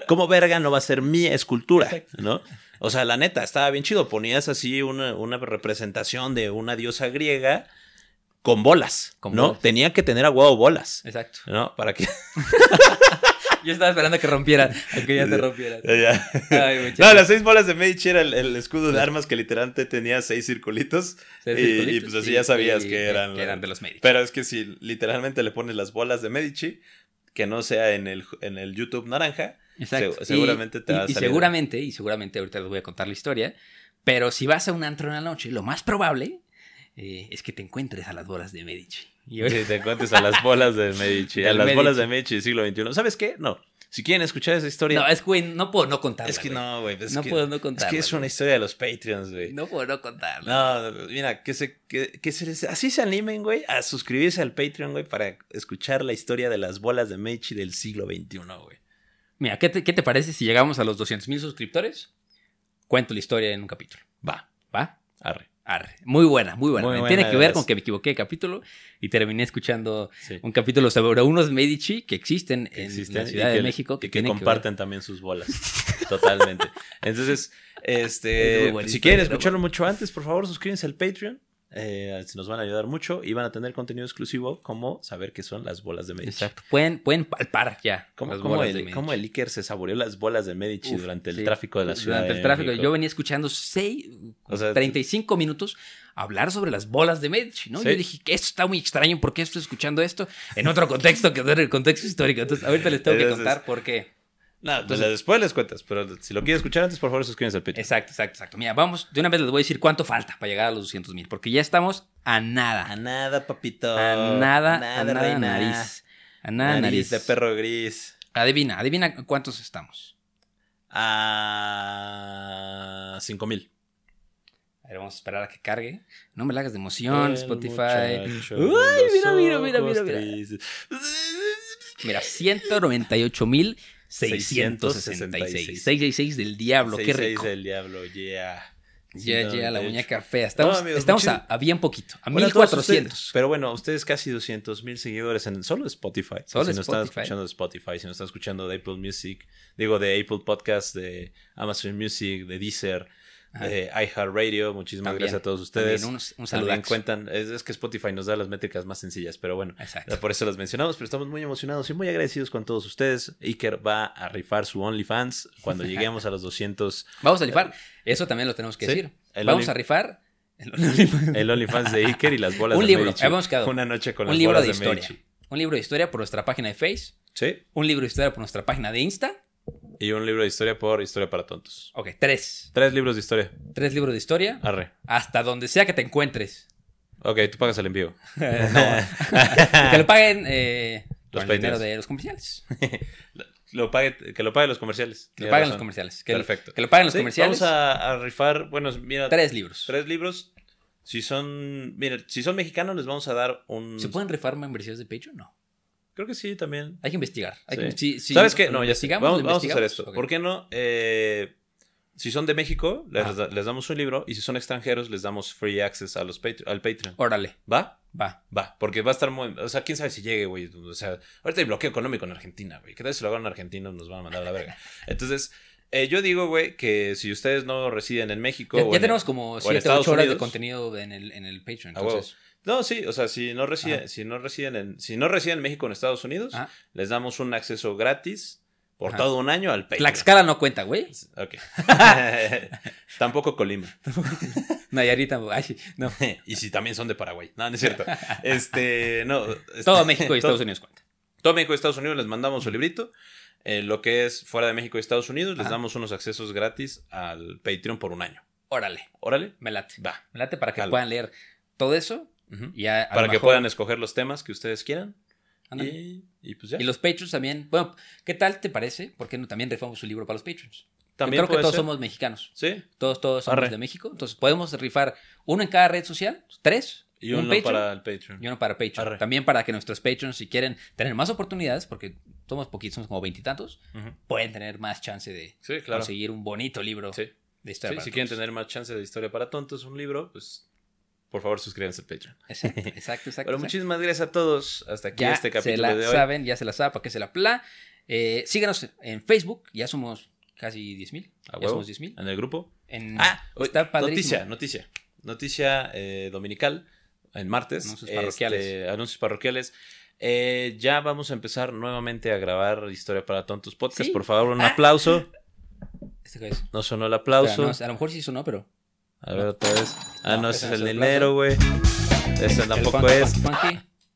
¿Cómo verga no va a ser mi escultura? ¿No? O sea, la neta, estaba bien chido. Ponías así una, una representación de una diosa griega con bolas, Con ¿no? bolas. Tenía que tener a huevo bolas, Exacto. ¿no? Para que... Yo estaba esperando que rompiera, a que ya te. Ay, muchachos. no, las seis bolas de Medici era el, el escudo de armas que literalmente tenía seis circulitos. Seis y- y, pues así y- ya sabías y- que eran, que eran de los médicos. Pero es que si literalmente le pones las bolas de Medici, que no sea en el, en el YouTube naranja, Exacto. se- seguramente te y, va a y salir. seguramente, y seguramente ahorita les voy a contar la historia, pero si vas a un antro en la noche, lo más probable eh, es que te encuentres a las bolas de Medici. Y Si te encuentres a las bolas de Medici, a las Medici. bolas de Medici del siglo XXI. ¿Sabes qué? No. Si quieren escuchar esa historia. No, es que, güey, no puedo no contarla. es que güey. no, güey. es No que- puedo no Es contarla. que es una historia de los Patreons, güey. No puedo no contarla. No, mira, que se, que, que se les- así se animen, güey, a suscribirse al Patreon, güey, para escuchar la historia de las bolas de Medici del siglo XXI, güey. Mira, ¿qué te, qué te parece si llegamos a los 200 mil suscriptores? Cuento la historia en un capítulo. Va, ¿Va? arre. Arre. Muy buena, muy buena. Muy Tiene buena, que ver con que me equivoqué de capítulo y terminé escuchando Sí. un capítulo sobre unos Medici que existen Que en la Ciudad que- de México que, y que tienen que ver- comparten también sus bolas. Totalmente. Entonces, Es este, si quieren escucharlo mucho antes, por favor, suscríbanse al Patreon. Eh, nos van a ayudar mucho y van a tener contenido exclusivo como saber qué son las bolas de Medici. Exacto. Pueden, pueden palpar ya. ¿Cómo, el, cómo el Iker se saboreó las bolas de Medici Uf, durante el sí. tráfico de la ciudad? Durante el tráfico. Yo venía escuchando seis, O sea, 35 minutos hablar sobre las bolas de Medici, ¿no? Sí. Yo dije que esto está muy extraño, ¿por qué estoy escuchando esto en otro contexto que no en el contexto histórico? Entonces, ahorita les tengo que contar por qué. No, pues Entonces- después les cuentas, pero si lo quieres escuchar antes, por favor, suscríbanse al Patreon. Exacto, exacto, exacto. Mira, vamos, de una vez les voy a decir cuánto falta para llegar a los 200 mil, porque ya estamos a nada. A nada, papito. A nada, a nada, reina. nariz. A nada, nariz nariz. de perro gris. Adivina, adivina cuántos estamos. A 5 mil. A ver, vamos a esperar a que cargue. No me la hagas de emoción, Spotify. Uy, mira, mira, mira, mira, mira. Mira, 198 mil 666. 666 del diablo, qué 66 rico. del diablo, yeah. Ya, ya, la 198. muñeca fea. Estamos, No, amigos, estamos a, a bien poquito, a Bueno, todos 1400. ustedes- pero bueno, ustedes casi 200 mil seguidores en solo Spotify. Solo si no están escuchando de Spotify, si no están escuchando de Apple Music, digo de Apple Podcast, de Amazon Music, de Deezer. De iHeartRadio, muchísimas También, gracias a todos ustedes. También un, saludazo. cuentan, es, es que Spotify nos da las métricas más sencillas, pero bueno, Exacto. por eso las mencionamos, pero estamos muy emocionados y muy agradecidos con todos ustedes. Iker va a rifar su OnlyFans cuando lleguemos a los 200, Vamos a rifar. Eso también lo tenemos que Sí, decir. el Vamos Only- a rifar. el OnlyFans. el OnlyFans de Iker y las bolas Un de libro, Medici. habíamos quedado. Una noche con un las libro bolas de de, historia. Medici. Un libro de historia por nuestra página de Face. Sí, Un libro de historia por nuestra página de Insta. Y un libro de historia por Historia para Tontos. Ok, tres. Tres libros de historia. Tres libros de historia. Arre. Hasta donde sea que te encuentres. Ok, tú pagas el envío. no. que lo paguen eh, Los con el dinero de los comerciales. Lo pague, que lo paguen los comerciales. Que lo paguen los comerciales. Que, Perfecto. que lo paguen los Sí, comerciales. Vamos a, a rifar, bueno, mira, Tres libros. tres libros. Si son, mira, si son mexicanos les vamos a dar un... ¿Se pueden rifar membresías de Patreon? No. Creo que sí, también. Hay que investigar. Hay Sí. que- si- si ¿Sabes qué? No, ya investigamos, Vamos, a hacer esto. Ok. ¿Por qué no? Eh, si son de México, les, Ajá. da- les damos un libro. Y si son extranjeros, les damos free access a los Patre- al Patreon. Órale, ¿Va? va. Va, porque va a estar muy. O sea, quién sabe si llegue, güey. O sea, ahorita hay bloqueo económico en Argentina, güey. ¿Qué tal si lo hagan en Argentina? Nos van a mandar a la verga. Entonces, eh, yo digo, güey, que si ustedes no residen en México. Ya, o ya en- tenemos como en 7 Estados 8 horas de contenido en el, en el Patreon. Entonces, No, sí, o sea, si no residen, Ajá. si no residen en, si no residen en México en Estados Unidos, Ajá. les damos un acceso gratis por Ajá. todo un año al Patreon. Tlaxcala no cuenta, güey. Ok. Tampoco Colima. Nayarit tampoco. Ay, no. y si también son de Paraguay. No, no es cierto. Este, no. este- Todo México y Estados todo- Unidos cuenta. Todo México y Estados Unidos les mandamos su librito. Eh, lo que es fuera de México y Estados Unidos, les damos unos accesos gratis al Patreon por un año. Órale, Órale. me late. Va. Me late para que puedan leer todo eso. Ujú. Y ya, a Para que mejor- puedan escoger los temas que ustedes quieran. Y, y pues ya. Y los Patreons también. Bueno, ¿qué tal te parece? ¿Por qué no también rifamos un libro para los Patreons? También Yo creo que todos ser. somos mexicanos. Sí. Todos, todos somos Arre. de México. Entonces podemos rifar uno en cada red social, tres. Y un uno Patreon para el Patreon. y uno para Patreon. Arre. También para que nuestros Patreons, si quieren tener más oportunidades, porque somos poquitos, somos como veintitantos, Ujú. pueden tener más chance de Sí, claro. conseguir un bonito libro Sí. de historia. Sí, para si quieren todos. tener más chance de historia para tontos, un libro, pues por favor suscríbanse al Patreon. Exacto, exacto, exacto. Pero muchísimas gracias a todos. Hasta aquí ya este se capítulo la de hoy. saben, ya se la saben, para que se la pla. Eh, síganos en Facebook, ya somos casi 10 mil. A Ya somos 10 mil. En el grupo. En- Ah, está padrísimo. noticia, noticia. Noticia eh, dominical en martes. Anuncios parroquiales. Este, anuncios parroquiales. Eh, ya vamos a empezar nuevamente a grabar Historia para Tontos Podcast. Sí. Por favor, un Ah. aplauso. ¿Este? No sonó el aplauso. no, a lo mejor sí sonó, pero. A ver otra vez. Ah, No, no, ese ese es el dinero, güey. Ese El tampoco es.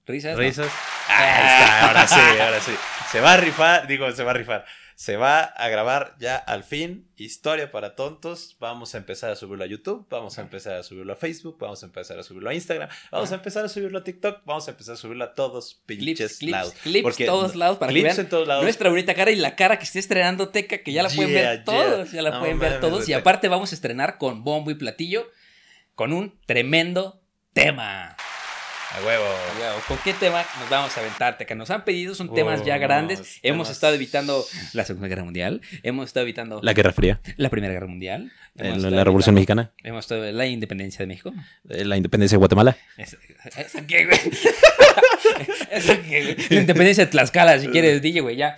Risas. Risas. Ahí está, ahora sí, ahora sí. Se va a rifar, digo, se va a rifar. Se va a grabar ya al fin Historia para Tontos. Vamos a empezar a subirlo a YouTube, vamos a empezar a subirlo a Facebook, vamos a empezar a subirlo a Instagram, vamos a empezar a subirlo a TikTok, vamos a empezar a subirlo a todos pinches clips, lados. clips Porque- todos lados para clips que vean en todos lados. nuestra bonita cara y la cara que esté estrenando Teca, que ya la pueden ver yeah. todos, ya la No pueden ver mames, todos. Y aparte vamos a estrenar con bombo y platillo, con un tremendo tema. A huevo. ¿Con qué tema nos vamos a aventar, Teca? Nos han pedido, son temas Oh, ya grandes. temas- Hemos estado evitando la Segunda Guerra Mundial, hemos estado evitando la, La Guerra Fría, Primera Guerra Mundial, la, la Revolución evitando- Mexicana, Hemos estado la independencia de México. eh, la Independencia de Guatemala. ¿Eso qué, güey? ¿Eso qué, güey? La independencia de Tlaxcala, si quieres, DJ, güey, ya.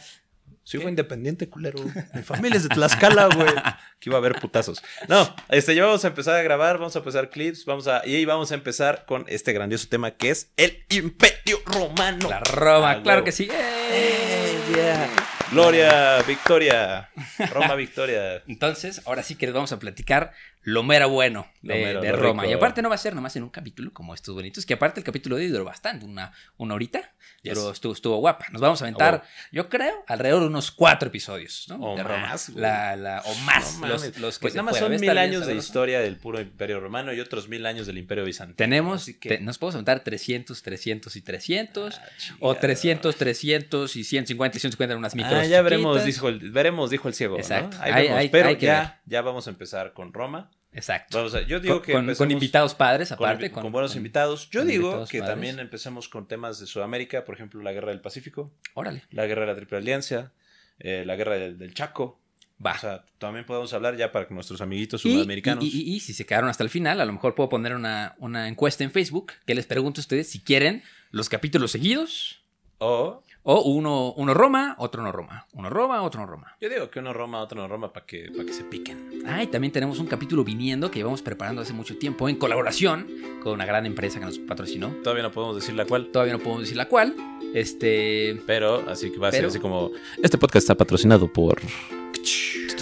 Fue independiente, culero. Mi familia es de Tlaxcala, güey. Que iba a haber putazos. No, este, ya vamos a empezar a grabar, vamos a empezar clips, vamos a. Y vamos a empezar con este grandioso tema que es el Imperio Romano. La Roma, Ah, claro que sí. Eh, yeah. Gloria, victoria. Roma, victoria. Entonces, ahora sí que les vamos a platicar lo mero bueno de, Lo mero, de Roma. rico. Y aparte no va a ser nomás en un capítulo como estos bonitos, que aparte el capítulo de hoy duró bastante, una, una horita, Yes. pero estuvo, estuvo guapa. Nos vamos a aventar, huevo. yo creo, alrededor de unos cuatro episodios, ¿no? O de Roma. más. La, la, o más, No los, los que Pues se nada más son mil años de historia del puro Imperio Romano y otros mil años del Imperio Bizantino. Tenemos, que- te- nos podemos aventar 300, 300 y 300, Ah, o chingada. 300, 300 y 150 y 150 en unas micros Ah, ya veremos, dijo el, veremos, dijo el ciego. ¿no? Exacto. Ahí Hay- vemos. hay- Pero hay que ya, ya vamos a empezar con Roma. Exacto. Vamos a- yo digo Con, que con- invitados padres, aparte. con buenos invitados. Yo digo invitados que padres. también empecemos con temas de Sudamérica, por ejemplo, la Guerra del Pacífico, Órale, la Guerra de la Triple Alianza, eh, la Guerra del, del Chaco. va. O sea, también podemos hablar ya para que nuestros amiguitos Y, sudamericanos. y- y- y si se quedaron hasta el final, a lo mejor puedo poner una, una encuesta en Facebook que les pregunto a ustedes si quieren los capítulos seguidos O o uno, uno Roma, otro no Roma. Uno Roma, otro no Roma. yo digo que uno Roma, otro no Roma para que, para que se piquen. Ah, y también tenemos un capítulo viniendo que llevamos preparando hace mucho tiempo en colaboración con una gran empresa que nos patrocinó. Todavía no podemos decir la cual. Todavía no podemos decir la cual. Este. Pero así que va a Pero- ser así como. Este podcast está patrocinado por.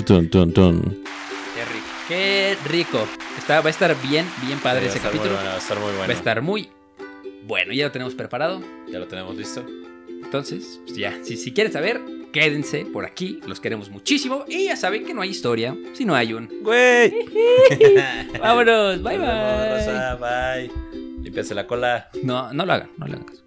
Tun, tun, tun. Qué rico. Qué rico. Está, va a estar bien, bien padre Sí, ese capítulo. bueno, va a estar muy bueno. Va a estar muy bueno. Ya lo tenemos preparado. Ya lo tenemos listo. Entonces, pues ya, si, si quieren saber, quédense por aquí. Los queremos muchísimo. Y ya saben que no hay historia si no hay un. ¡Güey! Vámonos, bye bye. raza, bye. Límpiase la cola. No, no lo hagan, no le hagan caso.